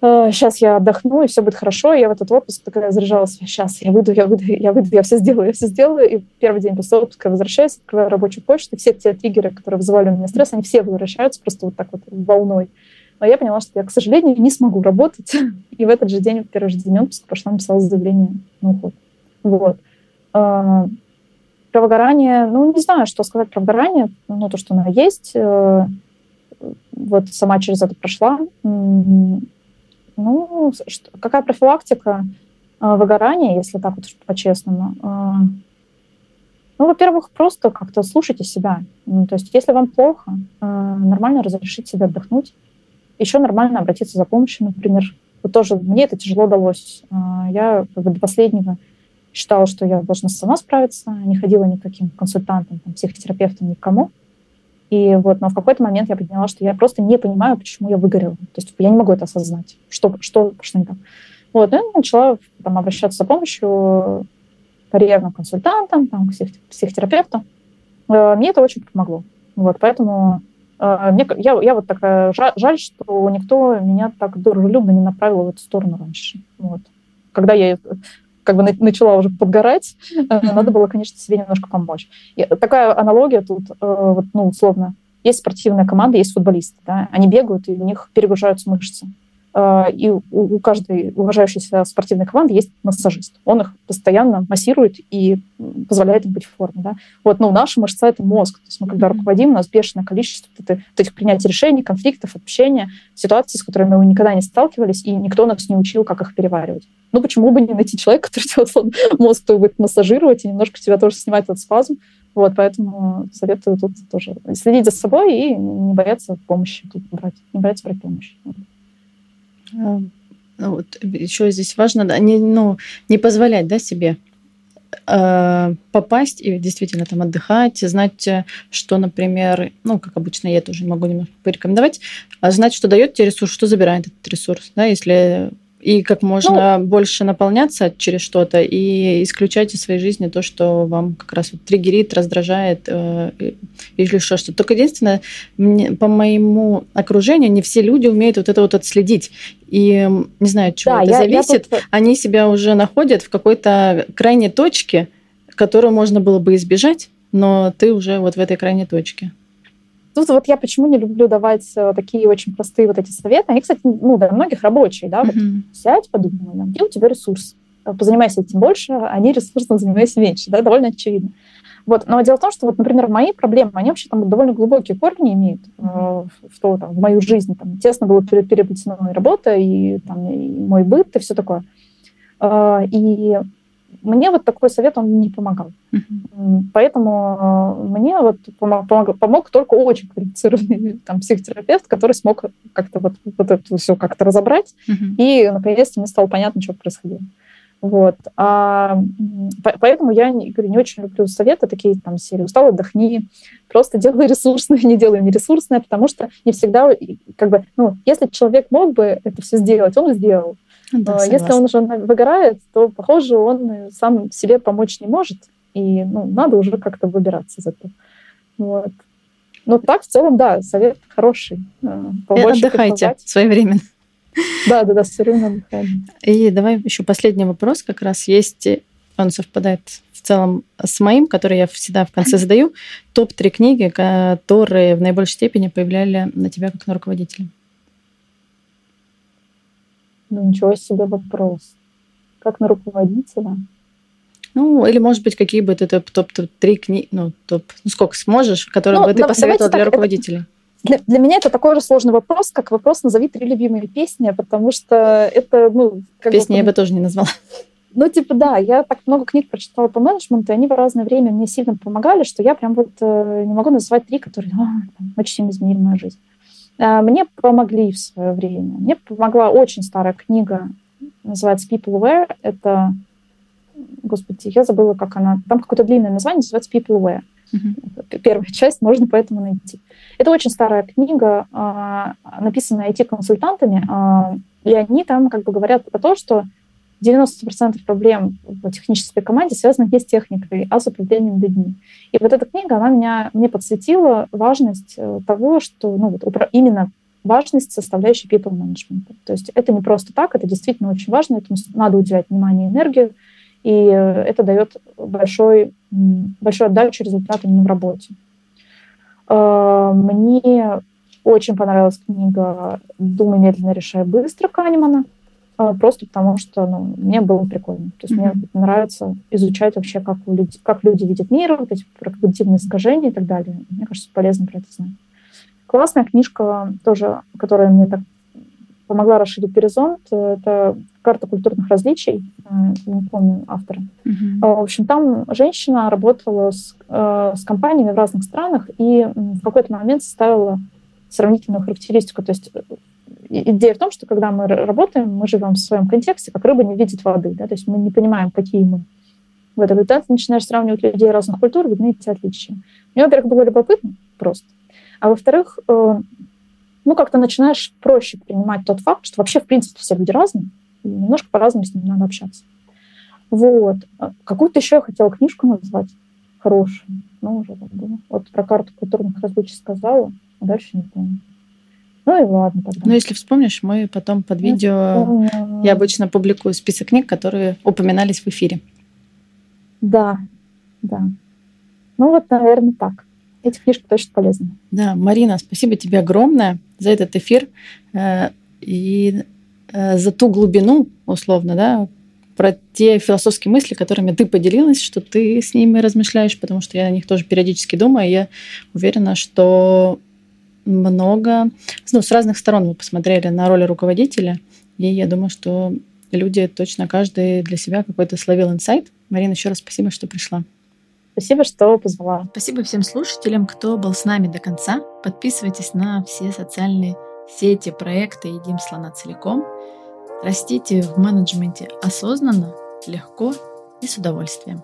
сейчас э, я отдохну, и все будет хорошо. И я в этот отпуск такая заряжалась, сейчас я выйду, я выйду, я выйду, я все сделаю, я все сделаю. И первый день после отпуска возвращаюсь, открываю рабочую почту, и все те триггеры, которые вызывали у меня стресс, они все возвращаются просто вот так вот волной. Но я поняла, что я, к сожалению, не смогу работать. И в этот же день, в первый же день отпуска, пошла написала заявление на уход. Вот. А, про выгорание, ну, не знаю, что сказать про выгорание, ну, то, что оно есть. Э, вот сама через это прошла ну, что, какая профилактика э, выгорания, если так вот по-честному? Э, ну, во-первых, просто как-то слушайте себя. Ну, то есть, если вам плохо, э, нормально разрешить себе отдохнуть. Еще нормально обратиться за помощью, например. Вот тоже мне это тяжело далось. Э, я как бы, до последнего считала, что я должна сама справиться, не ходила никаким консультантам, там, психотерапевтам, никому. И вот, но в какой-то момент я поняла, что я просто не понимаю, почему я выгорела. То есть я не могу это осознать, что, что, что не так. Вот, я начала там, обращаться за помощью карьерным консультантам, там, к психотерапевту. Э, мне это очень помогло. Вот, поэтому э, мне, я, я вот такая жаль, что никто меня так дружелюбно не направил в эту сторону раньше. Вот. Когда я как бы начала уже подгорать, mm-hmm. надо было, конечно, себе немножко помочь. И такая аналогия тут, э, вот, ну, условно, есть спортивная команда, есть футболисты, да, они бегают, и у них перегружаются мышцы. Э, и у каждой уважающейся спортивной команды есть массажист. Он их постоянно массирует и позволяет им быть в форме. Да? Вот, ну, наша мышца – это мозг. То есть мы, когда руководим, у нас бешеное количество вот этих принятий решений, конфликтов, общения, ситуаций, с которыми мы никогда не сталкивались, и никто нас не учил, как их переваривать. Ну, почему бы не найти человека, который делает мозг, кто будет массажировать, и немножко тебя тоже снимать этот спазм, вот, поэтому советую тут тоже следить за собой и не бояться помощи тут брать, не бояться брать помощь. Ну вот, еще здесь важно да, не, ну, не позволять да, себе э, попасть и действительно там отдыхать, знать, что, например, ну, как обычно, я тоже могу немного порекомендовать, а знать, что дает тебе ресурс, что забирает этот ресурс. Да, если и как можно ну, больше наполняться через что-то и исключать из своей жизни то, что вам как раз вот триггерит, раздражает э, или еще что-то. Только единственное, мне, по моему окружению, не все люди умеют вот это вот отследить. И не знаю, от чего да, это я, зависит. Я тут... Они себя уже находят в какой-то крайней точке, которую можно было бы избежать, но ты уже вот в этой крайней точке. Тут вот я почему не люблю давать э, такие очень простые вот эти советы. Они, кстати, ну, для многих рабочие, да, вот mm-hmm. сядь, подумай, где у тебя ресурс? Э, позанимайся этим больше, а не ресурсом занимайся меньше, да, довольно очевидно. Вот. Но дело в том, что, вот, например, мои проблемы, они вообще там довольно глубокие корни имеют э, в, то, там, в мою жизнь. Там, тесно было переплетено и работа, и, там, и мой быт, и все такое. Э, и мне вот такой совет, он не помогал. Uh-huh. Поэтому э, мне вот помог, помог, помог только очень квалифицированный там, психотерапевт, который смог как-то вот, вот это все как-то разобрать, uh-huh. и наконец-то мне стало понятно, что происходило. Вот. А, поэтому я не, говорю, не очень люблю советы такие там серии «Устал, отдохни», просто делай ресурсное, не делай нересурсное, потому что не всегда, как бы, ну, если человек мог бы это все сделать, он сделал. Да, а, Если он уже выгорает, то, похоже, он сам себе помочь не может, и ну, надо уже как-то выбираться из этого. Вот. Но так, в целом, да, совет хороший. А, побольше отдыхайте своевременно. Да, да, да, все время отдыхаем. И давай еще последний вопрос как раз есть. Он совпадает в целом с моим, который я всегда в конце задаю. Топ-3 книги, которые в наибольшей степени повлияли на тебя как на руководителя. Ну, ничего себе вопрос. Как на руководителя? Ну, или, может быть, какие бы ты топ-3 книги, ну, топ, ну, сколько сможешь, которые ну, бы ты посоветовал для руководителей? для, для меня это такой же сложный вопрос, как вопрос «Назови три любимые песни», потому что это, ну... Песни бы, я бы тоже не назвала. Ну, типа, да, я так много книг прочитала по менеджменту, и они в разное время мне сильно помогали, что я прям вот э, не могу назвать три, которые а, там, очень сильно изменили мою жизнь. А, мне помогли в свое время. Мне помогла очень старая книга, называется People Aware. Это, господи, я забыла, как она... Там какое-то длинное название, называется People Aware. Uh-huh. Первая часть можно поэтому найти. Это очень старая книга, а, написанная IT-консультантами, а, и они там как бы говорят про то, что 90% проблем в технической команде связаны не с техникой, а с управлением людьми. И вот эта книга, она меня, мне подсветила важность э, того, что ну, вот, именно важность составляющей people management. То есть это не просто так, это действительно очень важно, этому надо уделять внимание и энергию, и э, это дает большой, большую отдачу результату в работе. Э, мне очень понравилась книга «Думай медленно, решай быстро» Канемана. А, просто потому что ну, мне было прикольно. То есть mm-hmm. мне нравится изучать вообще, как, люди, как люди видят мир, вот эти когнитивные искажения и так далее. Мне кажется, полезно про это знать. Классная книжка тоже, которая мне так помогла расширить горизонт, это «Карта культурных различий», не помню автора. Mm-hmm. В общем, там женщина работала с, э, с компаниями в разных странах и в какой-то момент составила сравнительную характеристику. То есть идея в том, что когда мы работаем, мы живем в своем контексте, как рыба не видит воды, да, то есть мы не понимаем, какие мы. В этом результате ты начинаешь сравнивать людей разных культур, видны эти отличия. Мне, во-первых, было любопытно просто, а во-вторых, э, ну, как-то начинаешь проще принимать тот факт, что вообще, в принципе, все люди разные, и немножко по-разному с ними надо общаться. Вот. А какую-то еще я хотела книжку назвать хорошую, но уже забыла. Вот про карту культурных различий сказала, а дальше не помню. Ну и ладно тогда. Ну, если вспомнишь, мы потом под видео... Я, я обычно публикую список книг, которые упоминались в эфире. Да, да. Ну вот, наверное, так. Эти книжки точно полезны. Да, Марина, спасибо тебе огромное за этот эфир. Э, и э, за ту глубину, условно, да, про те философские мысли, которыми ты поделилась, что ты с ними размышляешь, потому что я о них тоже периодически думаю, и я уверена, что много, ну, с разных сторон мы посмотрели на роль руководителя, и я думаю, что люди точно каждый для себя какой-то словил инсайт. Марина, еще раз спасибо, что пришла. Спасибо, что позвала. Спасибо всем слушателям, кто был с нами до конца. Подписывайтесь на все социальные сети проекта «Едим слона целиком». Растите в менеджменте осознанно, легко и с удовольствием.